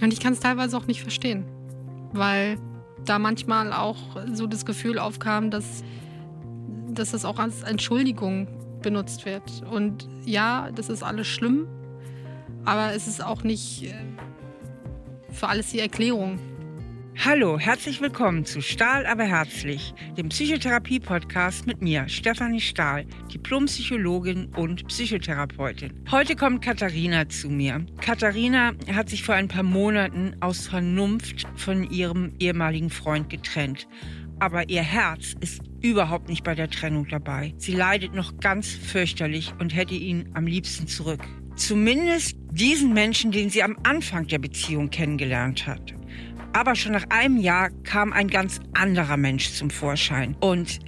Und ich kann es teilweise auch nicht verstehen, weil da manchmal auch so das Gefühl aufkam, dass, dass das auch als Entschuldigung benutzt wird. Und ja, das ist alles schlimm, aber es ist auch nicht äh, für alles die Erklärung. Hallo, herzlich willkommen zu Stahl aber herzlich, dem Psychotherapie-Podcast mit mir, Stefanie Stahl, Diplompsychologin und Psychotherapeutin. Heute kommt Katharina zu mir. Katharina hat sich vor ein paar Monaten aus Vernunft von ihrem ehemaligen Freund getrennt. Aber ihr Herz ist überhaupt nicht bei der Trennung dabei. Sie leidet noch ganz fürchterlich und hätte ihn am liebsten zurück. Zumindest diesen Menschen, den sie am Anfang der Beziehung kennengelernt hat. Aber schon nach einem Jahr kam ein ganz anderer Mensch zum Vorschein. Und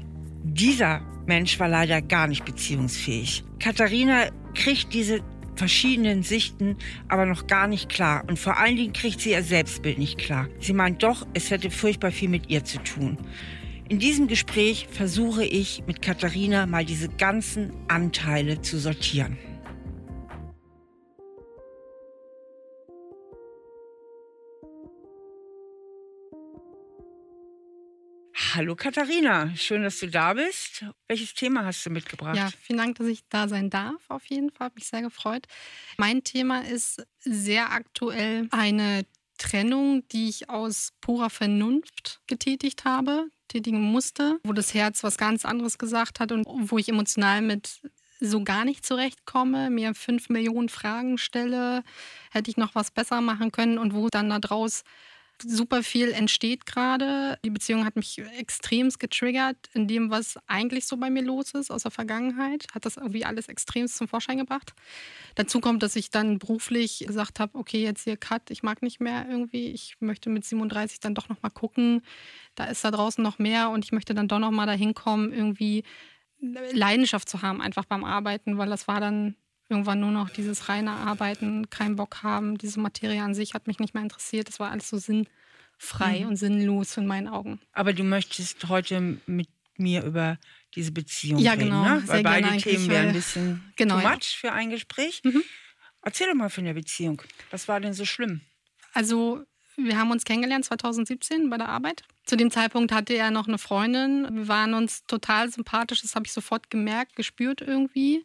dieser Mensch war leider gar nicht beziehungsfähig. Katharina kriegt diese verschiedenen Sichten aber noch gar nicht klar. Und vor allen Dingen kriegt sie ihr Selbstbild nicht klar. Sie meint doch, es hätte furchtbar viel mit ihr zu tun. In diesem Gespräch versuche ich mit Katharina mal diese ganzen Anteile zu sortieren. Hallo Katharina, schön, dass du da bist. Welches Thema hast du mitgebracht? Ja, vielen Dank, dass ich da sein darf. Auf jeden Fall, habe mich sehr gefreut. Mein Thema ist sehr aktuell eine Trennung, die ich aus purer Vernunft getätigt habe, tätigen musste, wo das Herz was ganz anderes gesagt hat und wo ich emotional mit so gar nicht zurechtkomme, mir fünf Millionen Fragen stelle, hätte ich noch was besser machen können und wo dann da draus super viel entsteht gerade. Die Beziehung hat mich extremst getriggert in dem, was eigentlich so bei mir los ist aus der Vergangenheit. Hat das irgendwie alles extremst zum Vorschein gebracht. Dazu kommt, dass ich dann beruflich gesagt habe, okay, jetzt hier Cut, ich mag nicht mehr irgendwie. Ich möchte mit 37 dann doch noch mal gucken. Da ist da draußen noch mehr und ich möchte dann doch noch mal dahin kommen, irgendwie Leidenschaft zu haben einfach beim Arbeiten, weil das war dann irgendwann nur noch dieses reine Arbeiten, keinen Bock haben. Diese Materie an sich hat mich nicht mehr interessiert. Das war alles so sinnfrei mhm. und sinnlos in meinen Augen. Aber du möchtest heute mit mir über diese Beziehung ja, reden, genau. ne? Weil beide Themen wären ein bisschen genau, too ja. much für ein Gespräch. Mhm. Erzähl doch mal von der Beziehung. Was war denn so schlimm? Also wir haben uns kennengelernt 2017 bei der Arbeit. Zu dem Zeitpunkt hatte er noch eine Freundin. Wir waren uns total sympathisch. Das habe ich sofort gemerkt, gespürt irgendwie.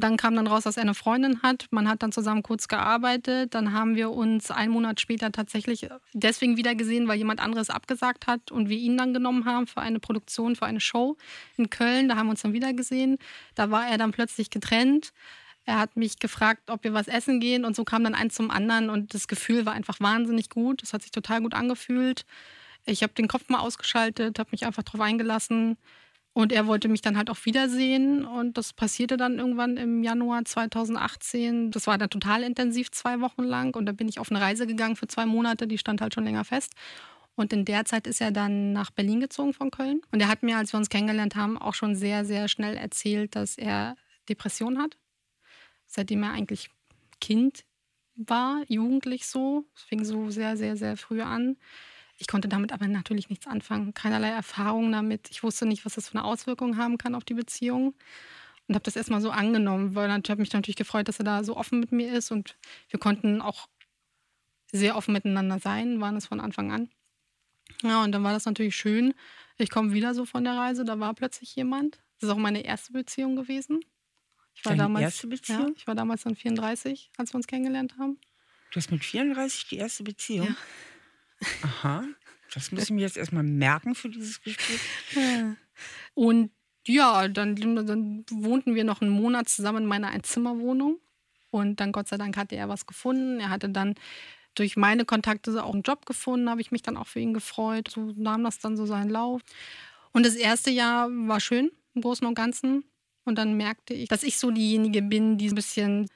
Dann kam dann raus, dass er eine Freundin hat. Man hat dann zusammen kurz gearbeitet. Dann haben wir uns einen Monat später tatsächlich deswegen wieder gesehen, weil jemand anderes abgesagt hat und wir ihn dann genommen haben für eine Produktion, für eine Show in Köln. Da haben wir uns dann wieder gesehen. Da war er dann plötzlich getrennt. Er hat mich gefragt, ob wir was essen gehen und so kam dann eins zum anderen und das Gefühl war einfach wahnsinnig gut. Das hat sich total gut angefühlt. Ich habe den Kopf mal ausgeschaltet, habe mich einfach darauf eingelassen. Und er wollte mich dann halt auch wiedersehen und das passierte dann irgendwann im Januar 2018. Das war dann total intensiv, zwei Wochen lang. Und da bin ich auf eine Reise gegangen für zwei Monate, die stand halt schon länger fest. Und in der Zeit ist er dann nach Berlin gezogen von Köln. Und er hat mir, als wir uns kennengelernt haben, auch schon sehr, sehr schnell erzählt, dass er Depression hat. Seitdem er eigentlich Kind war, jugendlich so. Es fing so sehr, sehr, sehr früh an. Ich konnte damit aber natürlich nichts anfangen, keinerlei Erfahrung damit. Ich wusste nicht, was das für eine Auswirkung haben kann auf die Beziehung und habe das erstmal so angenommen, weil ich habe mich natürlich gefreut, dass er da so offen mit mir ist und wir konnten auch sehr offen miteinander sein, waren es von Anfang an. Ja, und dann war das natürlich schön. Ich komme wieder so von der Reise, da war plötzlich jemand. Das ist auch meine erste Beziehung gewesen. Ich war Deine damals, erste Beziehung? Ja, ich war damals dann 34, als wir uns kennengelernt haben. Du hast mit 34 die erste Beziehung? Ja. Aha. Das muss ich mir jetzt erstmal merken für dieses Gespräch. Und ja, dann, dann wohnten wir noch einen Monat zusammen in meiner Einzimmerwohnung. Und dann, Gott sei Dank, hatte er was gefunden. Er hatte dann durch meine Kontakte auch einen Job gefunden, habe ich mich dann auch für ihn gefreut. So nahm das dann so seinen Lauf. Und das erste Jahr war schön, im Großen und Ganzen. Und dann merkte ich, dass ich so diejenige bin, die ein bisschen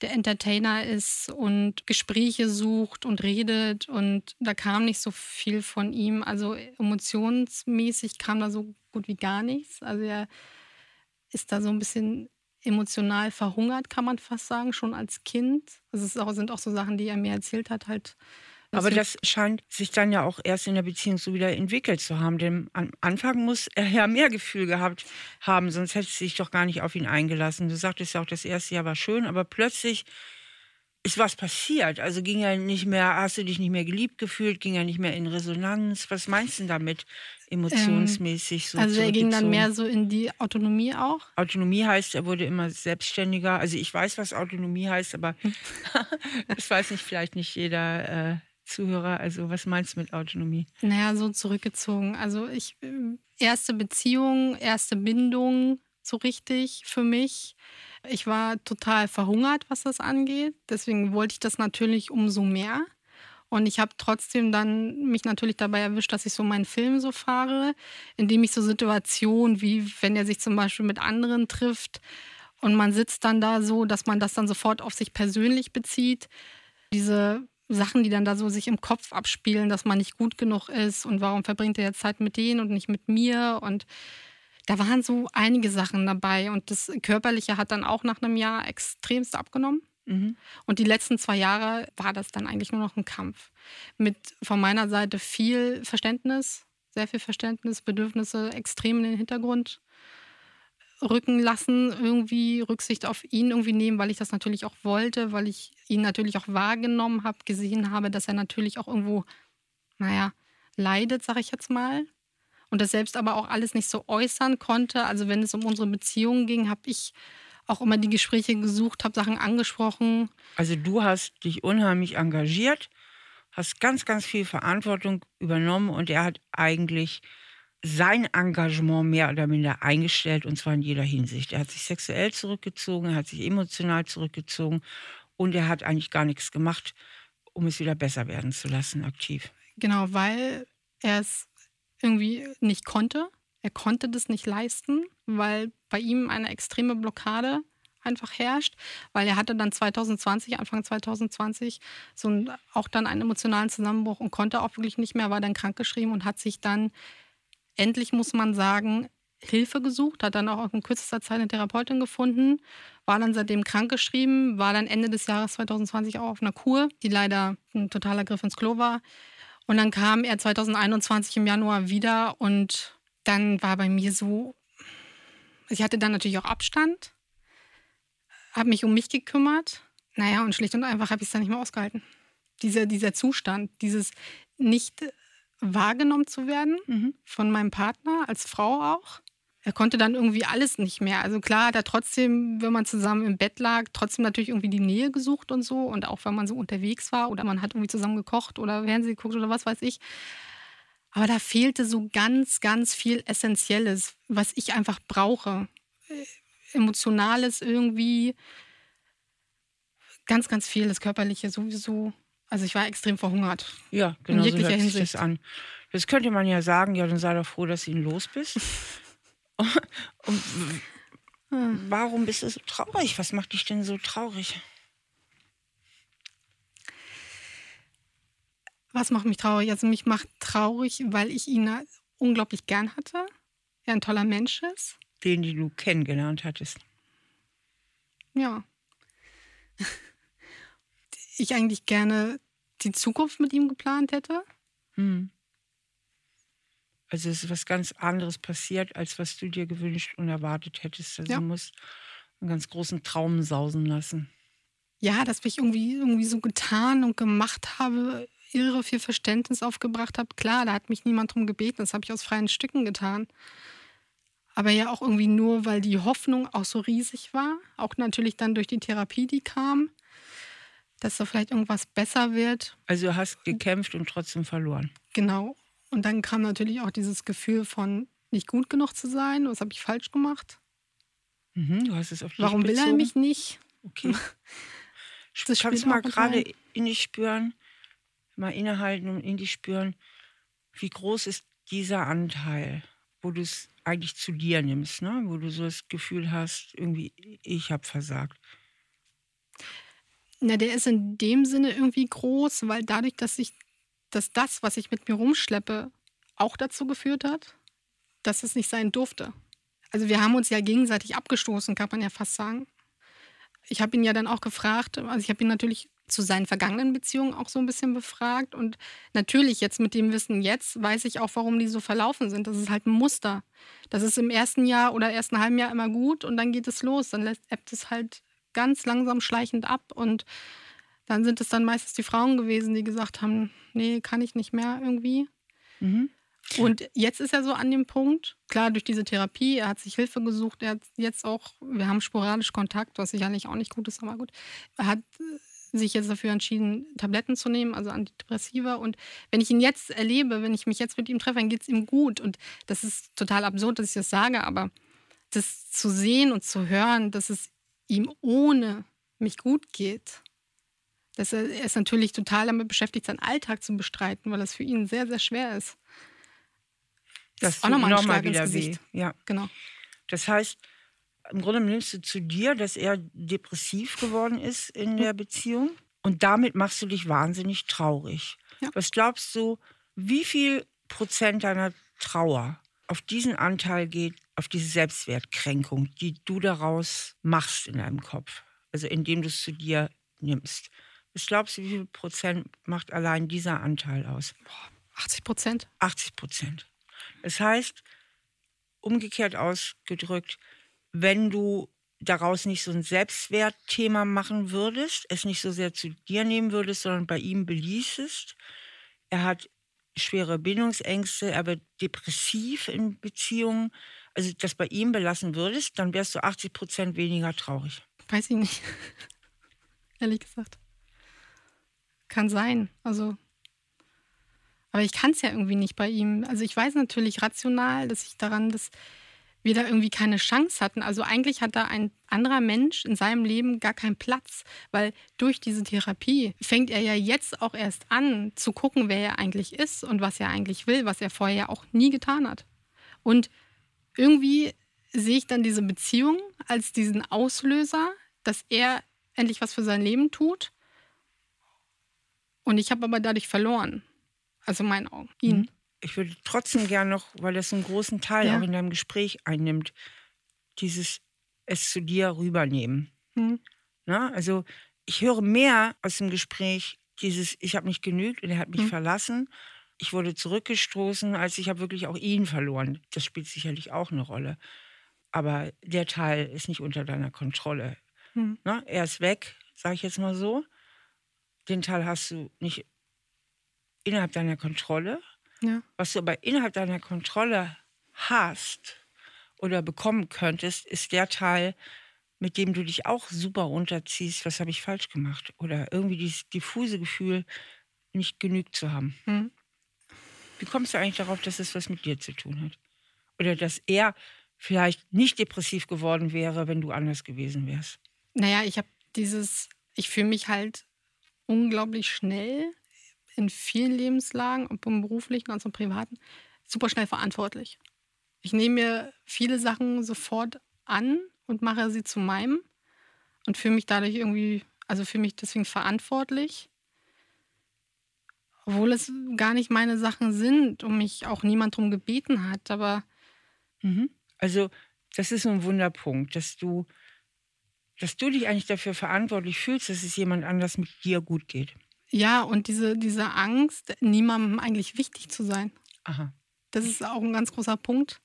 der Entertainer ist und Gespräche sucht und redet. Und da kam nicht so viel von ihm. Also emotionsmäßig kam da so gut wie gar nichts. Also er ist da so ein bisschen emotional verhungert, kann man fast sagen, schon als Kind. Also es sind auch so Sachen, die er mir erzählt hat, halt aber das scheint sich dann ja auch erst in der Beziehung so wieder entwickelt zu haben. Denn am Anfang muss er ja mehr Gefühl gehabt haben, sonst hätte sie sich doch gar nicht auf ihn eingelassen. Du sagtest ja auch, das erste Jahr war schön, aber plötzlich ist was passiert? Also ging ja nicht mehr, hast du dich nicht mehr geliebt gefühlt, ging ja nicht mehr in Resonanz. Was meinst du damit emotionsmäßig? So also er ging dann mehr so in die Autonomie auch? Autonomie heißt, er wurde immer selbstständiger. Also ich weiß, was Autonomie heißt, aber das weiß nicht vielleicht nicht jeder. Äh, Zuhörer, also was meinst du mit Autonomie? Naja, so zurückgezogen. Also ich, äh, erste Beziehung, erste Bindung, so richtig für mich. Ich war total verhungert, was das angeht. Deswegen wollte ich das natürlich umso mehr. Und ich habe trotzdem dann mich natürlich dabei erwischt, dass ich so meinen Film so fahre, indem ich so Situationen wie, wenn er sich zum Beispiel mit anderen trifft und man sitzt dann da so, dass man das dann sofort auf sich persönlich bezieht. Diese Sachen, die dann da so sich im Kopf abspielen, dass man nicht gut genug ist und warum verbringt er jetzt Zeit mit denen und nicht mit mir und da waren so einige Sachen dabei und das Körperliche hat dann auch nach einem Jahr extremst abgenommen. Mhm. Und die letzten zwei Jahre war das dann eigentlich nur noch ein Kampf. Mit von meiner Seite viel Verständnis, sehr viel Verständnis, Bedürfnisse extrem in den Hintergrund rücken lassen, irgendwie Rücksicht auf ihn irgendwie nehmen, weil ich das natürlich auch wollte, weil ich ihn natürlich auch wahrgenommen habe, gesehen habe, dass er natürlich auch irgendwo, naja, leidet, sag ich jetzt mal und das selbst aber auch alles nicht so äußern konnte. Also wenn es um unsere Beziehungen ging, habe ich auch immer die Gespräche gesucht, habe Sachen angesprochen. Also du hast dich unheimlich engagiert, hast ganz, ganz viel Verantwortung übernommen und er hat eigentlich sein Engagement mehr oder minder eingestellt und zwar in jeder Hinsicht. Er hat sich sexuell zurückgezogen, er hat sich emotional zurückgezogen und er hat eigentlich gar nichts gemacht, um es wieder besser werden zu lassen, aktiv. Genau, weil er es irgendwie nicht konnte. Er konnte das nicht leisten, weil bei ihm eine extreme Blockade einfach herrscht, weil er hatte dann 2020, Anfang 2020, so ein, auch dann einen emotionalen Zusammenbruch und konnte auch wirklich nicht mehr, war dann krankgeschrieben und hat sich dann endlich, muss man sagen, Hilfe gesucht, hat dann auch in kürzester Zeit eine Therapeutin gefunden, war dann seitdem krankgeschrieben, war dann Ende des Jahres 2020 auch auf einer Kur, die leider ein totaler Griff ins Klo war. Und dann kam er 2021 im Januar wieder und dann war bei mir so, ich hatte dann natürlich auch Abstand, habe mich um mich gekümmert. Naja, und schlicht und einfach habe ich es dann nicht mehr ausgehalten. Dieser, dieser Zustand, dieses nicht wahrgenommen zu werden mhm. von meinem Partner, als Frau auch er konnte dann irgendwie alles nicht mehr. Also klar hat er trotzdem, wenn man zusammen im Bett lag, trotzdem natürlich irgendwie die Nähe gesucht und so. Und auch wenn man so unterwegs war oder man hat irgendwie zusammen gekocht oder Fernsehen geguckt oder was weiß ich. Aber da fehlte so ganz, ganz viel Essentielles, was ich einfach brauche. Emotionales irgendwie. Ganz, ganz viel, das Körperliche sowieso. Also ich war extrem verhungert. Ja, genau. In jeglicher so Hinsicht. Das an. Das könnte man ja sagen, ja, dann sei doch froh, dass du ihn los bist. Und warum bist du so traurig? Was macht dich denn so traurig? Was macht mich traurig? Also mich macht traurig, weil ich ihn unglaublich gern hatte. Er ein toller Mensch ist. Den, den du kennengelernt hattest. Ja. Ich eigentlich gerne die Zukunft mit ihm geplant hätte. Hm. Also es ist was ganz anderes passiert, als was du dir gewünscht und erwartet hättest. Also ja. du musst einen ganz großen Traum sausen lassen. Ja, dass ich irgendwie, irgendwie so getan und gemacht habe, irre viel Verständnis aufgebracht habe. Klar, da hat mich niemand drum gebeten, das habe ich aus freien Stücken getan. Aber ja auch irgendwie nur, weil die Hoffnung auch so riesig war. Auch natürlich dann durch die Therapie, die kam, dass da vielleicht irgendwas besser wird. Also du hast gekämpft und trotzdem verloren. Genau. Und dann kam natürlich auch dieses Gefühl von nicht gut genug zu sein. Was habe ich falsch gemacht? Mhm, du hast es auf dich Warum bezogen? will er mich nicht? Okay. Das Kannst du mal gerade in dich spüren, mal innehalten und in dich spüren, wie groß ist dieser Anteil, wo du es eigentlich zu dir nimmst, ne? wo du so das Gefühl hast, irgendwie, ich habe versagt. Na, der ist in dem Sinne irgendwie groß, weil dadurch, dass ich dass das, was ich mit mir rumschleppe, auch dazu geführt hat, dass es nicht sein durfte. Also wir haben uns ja gegenseitig abgestoßen, kann man ja fast sagen. Ich habe ihn ja dann auch gefragt, also ich habe ihn natürlich zu seinen vergangenen Beziehungen auch so ein bisschen befragt. Und natürlich jetzt mit dem Wissen jetzt weiß ich auch, warum die so verlaufen sind. Das ist halt ein Muster. Das ist im ersten Jahr oder ersten halben Jahr immer gut und dann geht es los. Dann lässt, ebbt es halt ganz langsam schleichend ab. Und dann sind es dann meistens die Frauen gewesen, die gesagt haben, nee, kann ich nicht mehr irgendwie. Mhm. Und jetzt ist er so an dem Punkt, klar, durch diese Therapie, er hat sich Hilfe gesucht, er hat jetzt auch, wir haben sporadisch Kontakt, was sicherlich auch nicht gut ist, aber gut. Er hat sich jetzt dafür entschieden, Tabletten zu nehmen, also Antidepressiva. Und wenn ich ihn jetzt erlebe, wenn ich mich jetzt mit ihm treffe, dann geht es ihm gut. Und das ist total absurd, dass ich das sage, aber das zu sehen und zu hören, dass es ihm ohne mich gut geht, dass er, er ist natürlich total damit beschäftigt, seinen Alltag zu bestreiten, weil das für ihn sehr, sehr schwer ist. Das, das ist auch nochmal ein Schlag wieder ins Gesicht. Weh. Ja. Genau. Das heißt, im Grunde nimmst du zu dir, dass er depressiv geworden ist in der Beziehung und damit machst du dich wahnsinnig traurig. Ja. Was glaubst du, wie viel Prozent deiner Trauer auf diesen Anteil geht, auf diese Selbstwertkränkung, die du daraus machst in deinem Kopf, also indem du es zu dir nimmst? Was glaubst du, wie viel Prozent macht allein dieser Anteil aus? 80 Prozent. 80 Prozent. Das heißt, umgekehrt ausgedrückt, wenn du daraus nicht so ein Selbstwertthema machen würdest, es nicht so sehr zu dir nehmen würdest, sondern bei ihm beließest. Er hat schwere Bindungsängste, er wird depressiv in Beziehungen. Also das bei ihm belassen würdest, dann wärst du 80 Prozent weniger traurig. Weiß ich nicht. Ehrlich gesagt. Kann sein. Also. Aber ich kann es ja irgendwie nicht bei ihm. Also ich weiß natürlich rational, dass ich daran, dass wir da irgendwie keine Chance hatten. Also eigentlich hat da ein anderer Mensch in seinem Leben gar keinen Platz, weil durch diese Therapie fängt er ja jetzt auch erst an zu gucken, wer er eigentlich ist und was er eigentlich will, was er vorher ja auch nie getan hat. Und irgendwie sehe ich dann diese Beziehung als diesen Auslöser, dass er endlich was für sein Leben tut. Und ich habe aber dadurch verloren. Also meinen Augen, ihn. Mhm ich würde trotzdem gern noch, weil das einen großen Teil ja. auch in deinem Gespräch einnimmt, dieses es zu dir rübernehmen. Hm. Na, also ich höre mehr aus dem Gespräch dieses ich habe nicht genügt und er hat mich hm. verlassen. Ich wurde zurückgestoßen, als ich habe wirklich auch ihn verloren. Das spielt sicherlich auch eine Rolle. Aber der Teil ist nicht unter deiner Kontrolle. Hm. Na, er ist weg, sage ich jetzt mal so. Den Teil hast du nicht innerhalb deiner Kontrolle. Ja. Was du aber innerhalb deiner Kontrolle hast oder bekommen könntest, ist der Teil, mit dem du dich auch super runterziehst, was habe ich falsch gemacht? Oder irgendwie dieses diffuse Gefühl, nicht genügt zu haben. Hm. Wie kommst du eigentlich darauf, dass es was mit dir zu tun hat? Oder dass er vielleicht nicht depressiv geworden wäre, wenn du anders gewesen wärst? Naja, ich habe dieses, ich fühle mich halt unglaublich schnell in vielen Lebenslagen, ob im beruflichen als im privaten, super schnell verantwortlich. Ich nehme mir viele Sachen sofort an und mache sie zu meinem und fühle mich dadurch irgendwie, also fühle mich deswegen verantwortlich, obwohl es gar nicht meine Sachen sind und mich auch niemand darum gebeten hat. Aber mhm. also das ist so ein Wunderpunkt, dass du, dass du dich eigentlich dafür verantwortlich fühlst, dass es jemand anders mit dir gut geht. Ja, und diese, diese Angst, niemandem eigentlich wichtig zu sein. Aha. Das ist auch ein ganz großer Punkt.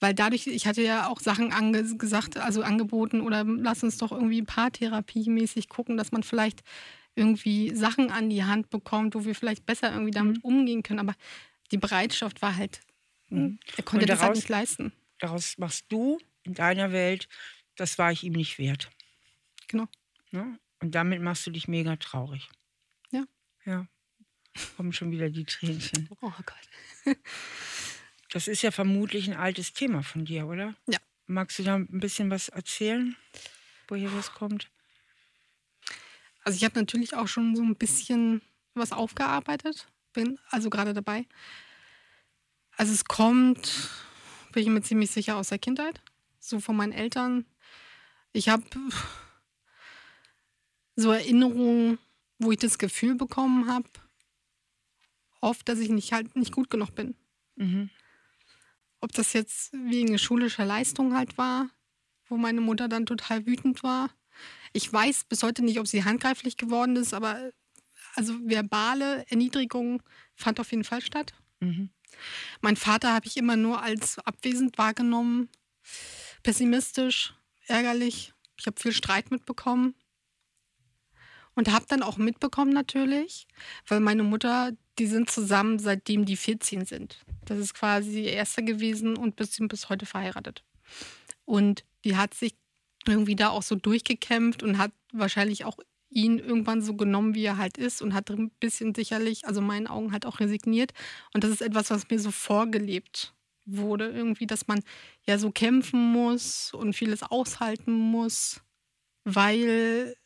Weil dadurch, ich hatte ja auch Sachen ange gesagt, also angeboten oder lass uns doch irgendwie paartherapiemäßig gucken, dass man vielleicht irgendwie Sachen an die Hand bekommt, wo wir vielleicht besser irgendwie damit mhm. umgehen können. Aber die Bereitschaft war halt, mhm. er konnte daraus, das halt nicht leisten. Daraus machst du in deiner Welt, das war ich ihm nicht wert. Genau. Ja? Und damit machst du dich mega traurig. Ja, kommen schon wieder die Tränchen. Oh Gott. Das ist ja vermutlich ein altes Thema von dir, oder? Ja. Magst du da ein bisschen was erzählen, woher das kommt? Also ich habe natürlich auch schon so ein bisschen was aufgearbeitet, bin also gerade dabei. Also es kommt, bin ich mir ziemlich sicher, aus der Kindheit, so von meinen Eltern. Ich habe so Erinnerungen wo ich das Gefühl bekommen habe, oft, dass ich nicht halt nicht gut genug bin. Mhm. Ob das jetzt wegen schulischer Leistung halt war, wo meine Mutter dann total wütend war. Ich weiß bis heute nicht, ob sie handgreiflich geworden ist, aber also verbale Erniedrigung fand auf jeden Fall statt. Mhm. Mein Vater habe ich immer nur als abwesend wahrgenommen, pessimistisch, ärgerlich. Ich habe viel Streit mitbekommen. Und habe dann auch mitbekommen natürlich, weil meine Mutter, die sind zusammen, seitdem die 14 sind. Das ist quasi die erste gewesen und bis, bis heute verheiratet. Und die hat sich irgendwie da auch so durchgekämpft und hat wahrscheinlich auch ihn irgendwann so genommen, wie er halt ist und hat ein bisschen sicherlich, also meinen Augen halt auch resigniert. Und das ist etwas, was mir so vorgelebt wurde, irgendwie, dass man ja so kämpfen muss und vieles aushalten muss, weil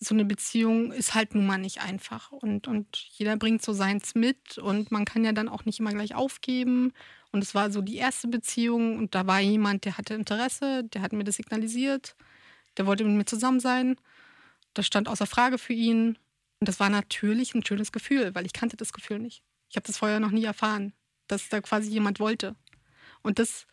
so eine Beziehung ist halt nun mal nicht einfach. Und, und jeder bringt so seins mit und man kann ja dann auch nicht immer gleich aufgeben. Und es war so die erste Beziehung und da war jemand, der hatte Interesse, der hat mir das signalisiert, der wollte mit mir zusammen sein. Das stand außer Frage für ihn. Und das war natürlich ein schönes Gefühl, weil ich kannte das Gefühl nicht. Ich habe das vorher noch nie erfahren, dass da quasi jemand wollte. Und das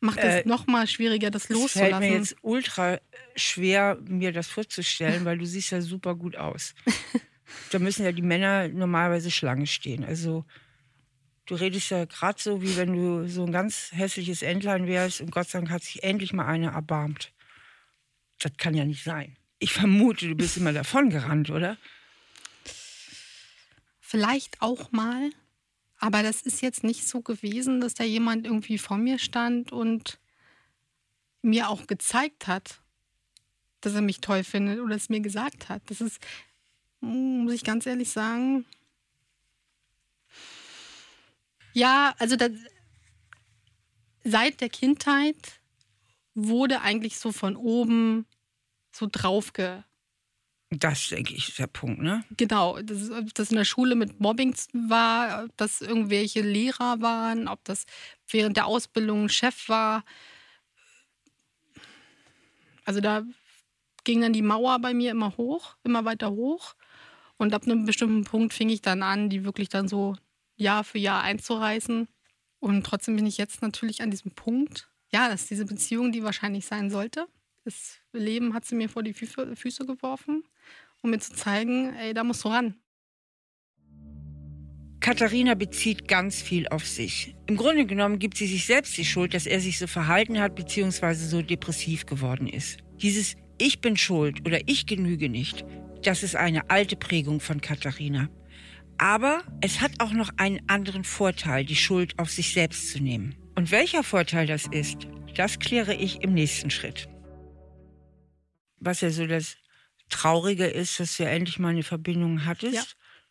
macht es äh, noch mal schwieriger, das loszulassen. Es fällt mir jetzt ultra schwer, mir das vorzustellen, weil du siehst ja super gut aus. da müssen ja die Männer normalerweise Schlange stehen. Also du redest ja gerade so, wie wenn du so ein ganz hässliches Entlein wärst und Gott sei Dank hat sich endlich mal eine erbarmt. Das kann ja nicht sein. Ich vermute, du bist immer davon gerannt, oder? Vielleicht auch mal. Aber das ist jetzt nicht so gewesen, dass da jemand irgendwie vor mir stand und mir auch gezeigt hat, dass er mich toll findet oder es mir gesagt hat. Das ist, muss ich ganz ehrlich sagen. Ja, also das, seit der Kindheit wurde eigentlich so von oben so draufge das, denke ich, ist der Punkt, ne? Genau, dass das in der Schule mit Mobbing war, ob das irgendwelche Lehrer waren, ob das während der Ausbildung ein Chef war. Also da ging dann die Mauer bei mir immer hoch, immer weiter hoch. Und ab einem bestimmten Punkt fing ich dann an, die wirklich dann so Jahr für Jahr einzureißen. Und trotzdem bin ich jetzt natürlich an diesem Punkt, ja, dass diese Beziehung, die wahrscheinlich sein sollte, das Leben hat sie mir vor die Füße geworfen um mir zu zeigen, ey, da musst du ran. Katharina bezieht ganz viel auf sich. Im Grunde genommen gibt sie sich selbst die Schuld, dass er sich so verhalten hat bzw. so depressiv geworden ist. Dieses Ich bin schuld oder ich genüge nicht, das ist eine alte Prägung von Katharina. Aber es hat auch noch einen anderen Vorteil, die Schuld auf sich selbst zu nehmen. Und welcher Vorteil das ist, das kläre ich im nächsten Schritt. Was ja so das Traurige ist, dass du ja endlich mal eine Verbindung hattest. Ja,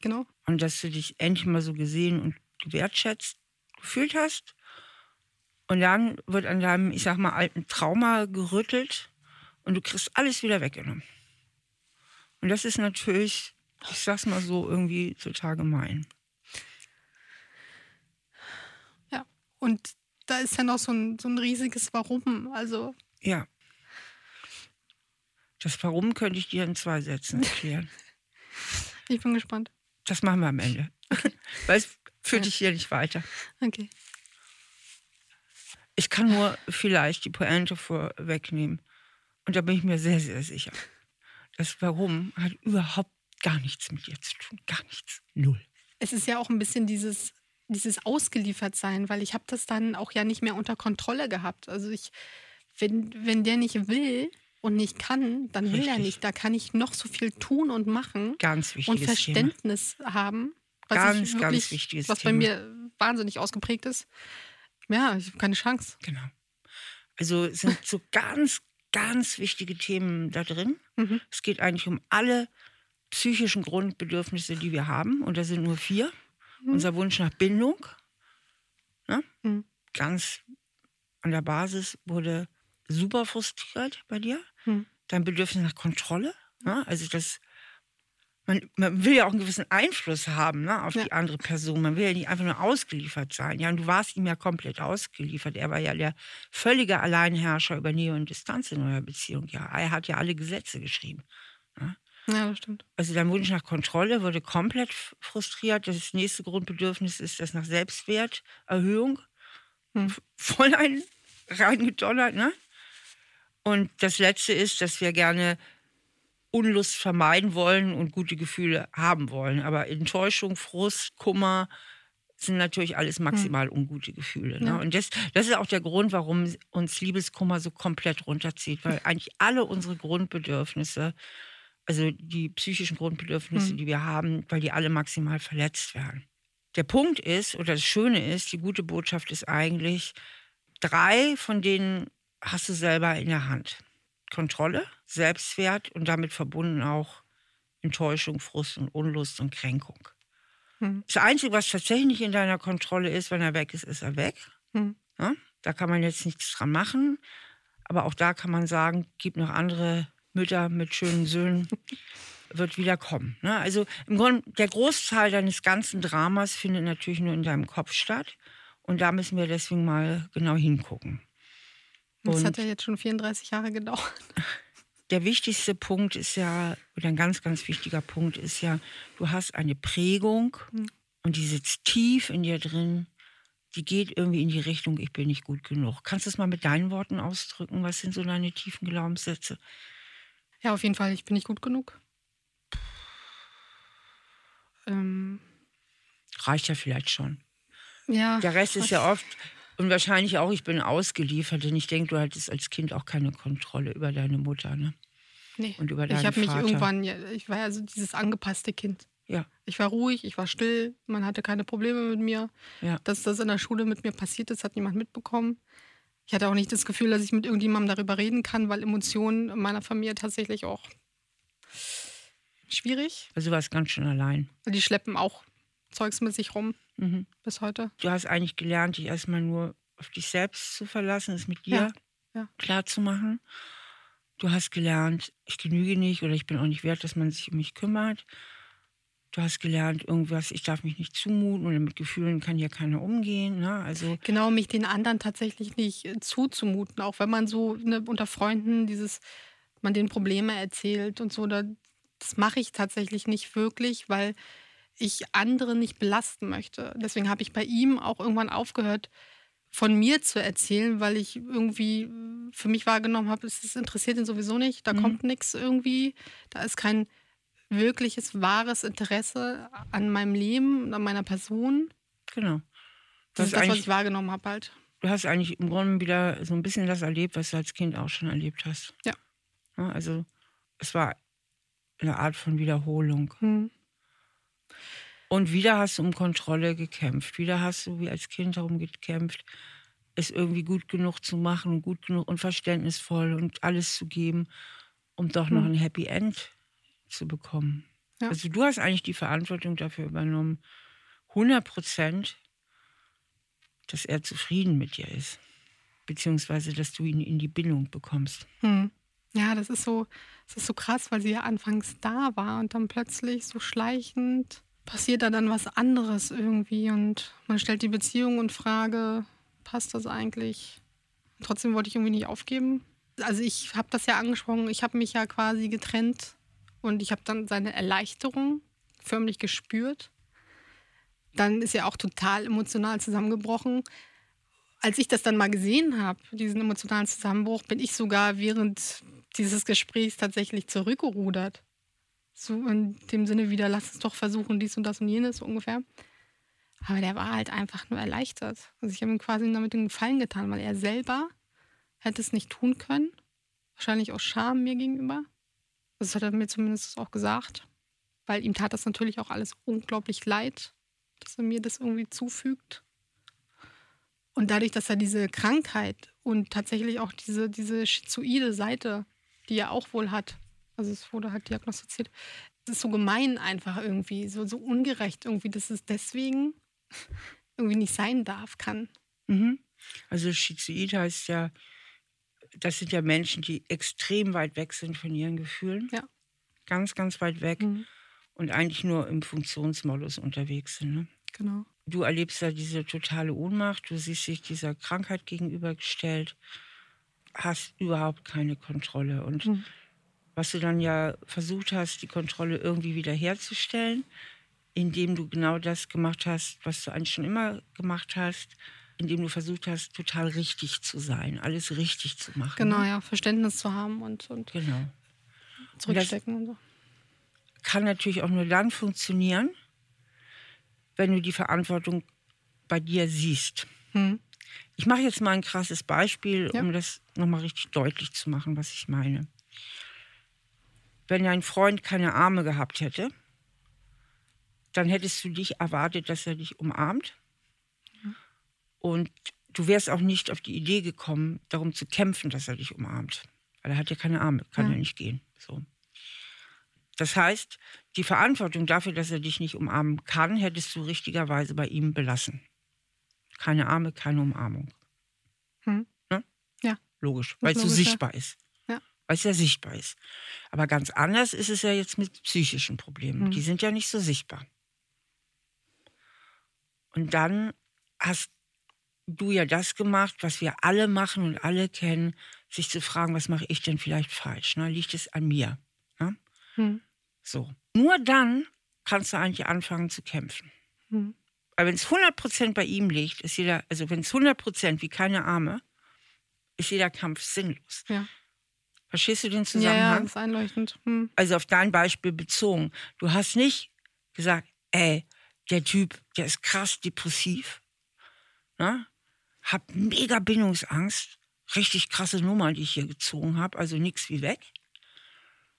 genau. Und dass du dich endlich mal so gesehen und gewertschätzt gefühlt hast. Und dann wird an deinem, ich sag mal, alten Trauma gerüttelt und du kriegst alles wieder weggenommen. Und das ist natürlich, ich sag's mal so, irgendwie total gemein. Ja, und da ist ja noch so ein, so ein riesiges Warum. Also. Ja. Das Warum könnte ich dir in zwei Sätzen erklären. Ich bin gespannt. Das machen wir am Ende. Okay. Weil es führt dich hier nicht weiter. Okay. Ich kann nur vielleicht die Pointe vorwegnehmen. Und da bin ich mir sehr, sehr sicher. Das Warum hat überhaupt gar nichts mit dir zu tun. Gar nichts. Null. Es ist ja auch ein bisschen dieses, dieses Ausgeliefertsein, weil ich habe das dann auch ja nicht mehr unter Kontrolle gehabt. Also ich, wenn, wenn der nicht will, und nicht kann, dann will Richtig. er nicht. Da kann ich noch so viel tun und machen. Ganz wichtig. Und Verständnis Thema. haben. Was ganz, wirklich, ganz wichtiges Was Thema. bei mir wahnsinnig ausgeprägt ist. Ja, ich habe keine Chance. Genau. Also es sind so ganz, ganz wichtige Themen da drin. Mhm. Es geht eigentlich um alle psychischen Grundbedürfnisse, die wir haben. Und da sind nur vier. Mhm. Unser Wunsch nach Bindung. Ne? Mhm. Ganz an der Basis wurde super frustriert bei dir. Hm. Dein Bedürfnis nach Kontrolle. Ne? Also das, man, man, will ja auch einen gewissen Einfluss haben ne, auf ja. die andere Person. Man will ja nicht einfach nur ausgeliefert sein. Ja, und du warst ihm ja komplett ausgeliefert. Er war ja der völlige Alleinherrscher über Nähe und Distanz in eurer Beziehung. Ja, er hat ja alle Gesetze geschrieben. Ne? Ja, das stimmt. Also dein Wunsch nach Kontrolle wurde komplett frustriert. Das nächste Grundbedürfnis ist das nach Selbstwerterhöhung. Hm. Voll ein reingedonnert, ne? Und das Letzte ist, dass wir gerne Unlust vermeiden wollen und gute Gefühle haben wollen. Aber Enttäuschung, Frust, Kummer sind natürlich alles hm. maximal ungute Gefühle. Ne? Ja. Und das, das ist auch der Grund, warum uns Liebeskummer so komplett runterzieht, weil eigentlich alle unsere Grundbedürfnisse also die psychischen Grundbedürfnisse, mhm. die wir haben, weil die alle maximal verletzt werden. Der Punkt ist, oder das Schöne ist, die gute Botschaft ist eigentlich, drei von denen hast du selber in der Hand. Kontrolle, Selbstwert und damit verbunden auch Enttäuschung, Frust und Unlust und Kränkung. Hm. Das Einzige, was tatsächlich nicht in deiner Kontrolle ist, wenn er weg ist, ist er weg. Hm. Ja, da kann man jetzt nichts dran machen. Aber auch da kann man sagen, gibt noch andere Mütter mit schönen Söhnen, wird wieder kommen. Ne? Also im Grunde, der Großteil deines ganzen Dramas findet natürlich nur in deinem Kopf statt. Und da müssen wir deswegen mal genau hingucken. Das hat ja jetzt schon 34 Jahre gedauert. Der wichtigste Punkt ist ja, oder ein ganz, ganz wichtiger Punkt ist ja, du hast eine Prägung mhm. und die sitzt tief in dir drin. Die geht irgendwie in die Richtung, ich bin nicht gut genug. Kannst du es mal mit deinen Worten ausdrücken? Was sind so deine tiefen Glaubenssätze? Ja, auf jeden Fall, ich bin nicht gut genug. Ähm, Reicht ja vielleicht schon. Ja. Der Rest ist ja oft, und wahrscheinlich auch, ich bin ausgeliefert, denn ich denke, du hattest als Kind auch keine Kontrolle über deine Mutter, ne? Nee. Und über deinen Ich habe mich irgendwann, ich war ja so dieses angepasste Kind. Ja. Ich war ruhig, ich war still, man hatte keine Probleme mit mir. Ja. Dass das in der Schule mit mir passiert ist, hat niemand mitbekommen. Ich hatte auch nicht das Gefühl, dass ich mit irgendjemandem darüber reden kann, weil Emotionen in meiner Familie tatsächlich auch schwierig. Also du warst ganz schön allein. Die schleppen auch Zeugs mit sich rum Mhm. bis heute. Du hast eigentlich gelernt, dich erstmal nur auf dich selbst zu verlassen, es mit dir Ja, ja. klar zu machen. Du hast gelernt, ich genüge nicht oder ich bin auch nicht wert, dass man sich um mich kümmert. Du hast gelernt, irgendwas, ich darf mich nicht zumuten oder mit Gefühlen kann ja keiner umgehen. Ne? Also Genau, mich den anderen tatsächlich nicht äh, zuzumuten, auch wenn man so ne, unter Freunden dieses, man den Probleme erzählt und so, da, das mache ich tatsächlich nicht wirklich, weil ich andere nicht belasten möchte. Deswegen habe ich bei ihm auch irgendwann aufgehört, von mir zu erzählen, weil ich irgendwie äh, für mich wahrgenommen habe, es interessiert ihn sowieso nicht, da Mhm. kommt nichts irgendwie, da ist kein wirkliches, wahres Interesse an meinem Leben und an meiner Person. genau. Das ist das, was ich wahrgenommen habe halt. du hast eigentlich im Grunde wieder so ein bisschen das erlebt, was du als Kind auch schon erlebt hast. Ja. Ja, also es war eine Art von Wiederholung. Hm. Und wieder hast du um Kontrolle gekämpft. Wieder hast du wie als Kind darum gekämpft, es irgendwie gut genug zu machen und gut genug und verständnisvoll und alles zu geben, um doch noch Hm. ein Happy End zu bekommen. Ja. Also du hast eigentlich die Verantwortung dafür übernommen, 100 Prozent, dass er zufrieden mit dir ist. Beziehungsweise, dass du ihn in die Bindung bekommst. Hm. Ja, das ist so, das ist so krass, weil sie ja anfangs da war und dann plötzlich so schleichend passiert da dann was anderes irgendwie und man stellt die Beziehung in Frage, passt das eigentlich? Und trotzdem wollte ich irgendwie nicht aufgeben. Also ich habe das ja angesprochen, ich habe mich ja quasi getrennt und ich habe dann seine Erleichterung förmlich gespürt. Dann ist er auch total emotional zusammengebrochen als ich das dann mal gesehen habe, diesen emotionalen Zusammenbruch, bin ich sogar während dieses Gesprächs tatsächlich zurückgerudert. So in dem Sinne wieder, lass es doch versuchen, dies und das und jenes ungefähr. Aber der war halt einfach nur erleichtert. Also ich habe ihm quasi damit einen Gefallen getan, weil er selber hätte es nicht tun können. Wahrscheinlich aus Scham mir gegenüber. Das hat er mir zumindest auch gesagt. Weil ihm tat das natürlich auch alles unglaublich leid, dass er mir das irgendwie zufügt. Und dadurch, dass er diese Krankheit und tatsächlich auch diese, diese schizoide Seite, die er auch wohl hat, also es wurde halt diagnostiziert, das ist so gemein einfach irgendwie, so, so ungerecht irgendwie, dass es deswegen irgendwie nicht sein darf, kann. Mhm. Also Schizoid heißt ja, das sind ja Menschen, die extrem weit weg sind von ihren Gefühlen. Ja. Ganz, ganz weit weg Mhm. und eigentlich nur im Funktionsmodus unterwegs sind. Ne? Genau. Du erlebst ja diese totale Ohnmacht, du siehst dich dieser Krankheit gegenübergestellt, hast überhaupt keine Kontrolle. Und Mhm. was du dann ja versucht hast, die Kontrolle irgendwie wiederherzustellen, indem du genau das gemacht hast, was du eigentlich schon immer gemacht hast, indem du versucht hast, total richtig zu sein, alles richtig zu machen. Genau, ne? ja, Verständnis zu haben und, und Genau. zurückstecken und so. Kann natürlich auch nur dann funktionieren, wenn du die Verantwortung bei dir siehst. Mhm. Ich mache jetzt mal ein krasses Beispiel, Ja. um das nochmal richtig deutlich zu machen, was ich meine. wenn dein Freund keine Arme gehabt hätte, dann hättest du dich erwartet, dass er dich umarmt. Und du wärst auch nicht auf die Idee gekommen, darum zu kämpfen, dass er dich umarmt. Weil er hat ja keine Arme, kann ja, ja nicht gehen. So. Das heißt, die Verantwortung dafür, dass er dich nicht umarmen kann, hättest du richtigerweise bei ihm belassen. Keine Arme, keine Umarmung. Hm. Ne? Ja. Logisch, weil es so sichtbar ist. Ja. Weil es ja sichtbar ist. Aber ganz anders ist es ja jetzt mit psychischen Problemen. Hm. Die sind ja nicht so sichtbar. Und dann hast du ja das gemacht, was wir alle machen und alle kennen, sich zu fragen, was mache ich denn vielleicht falsch? Ne? Liegt es an mir? Ne? Hm. So. Nur dann kannst du eigentlich anfangen zu kämpfen. Hm. Weil wenn es 100% bei ihm liegt, ist jeder, also wenn es 100% wie keine Arme, ist jeder Kampf sinnlos. Ja. Verstehst du den Zusammenhang? Ja, ja, ist einleuchtend. Hm. Also auf dein Beispiel bezogen. Du hast nicht gesagt, ey, der Typ, der ist krass depressiv, ne? Hab mega Bindungsangst, richtig krasse Nummer, die ich hier gezogen habe, also nichts wie weg.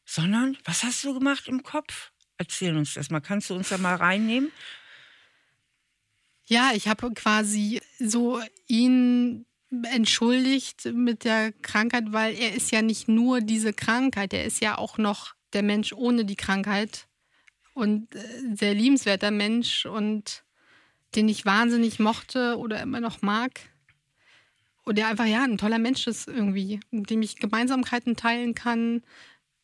Sondern, was hast du gemacht im Kopf? Erzähl uns das mal. Kannst du uns da mal reinnehmen? Ja, ich habe quasi so ihn entschuldigt mit der Krankheit, weil er ist ja nicht nur diese Krankheit, er ist ja auch noch der Mensch ohne die Krankheit und äh, sehr liebenswerter Mensch und den ich wahnsinnig mochte oder immer noch mag. Und der einfach ja ein toller Mensch ist irgendwie, mit dem ich Gemeinsamkeiten teilen kann,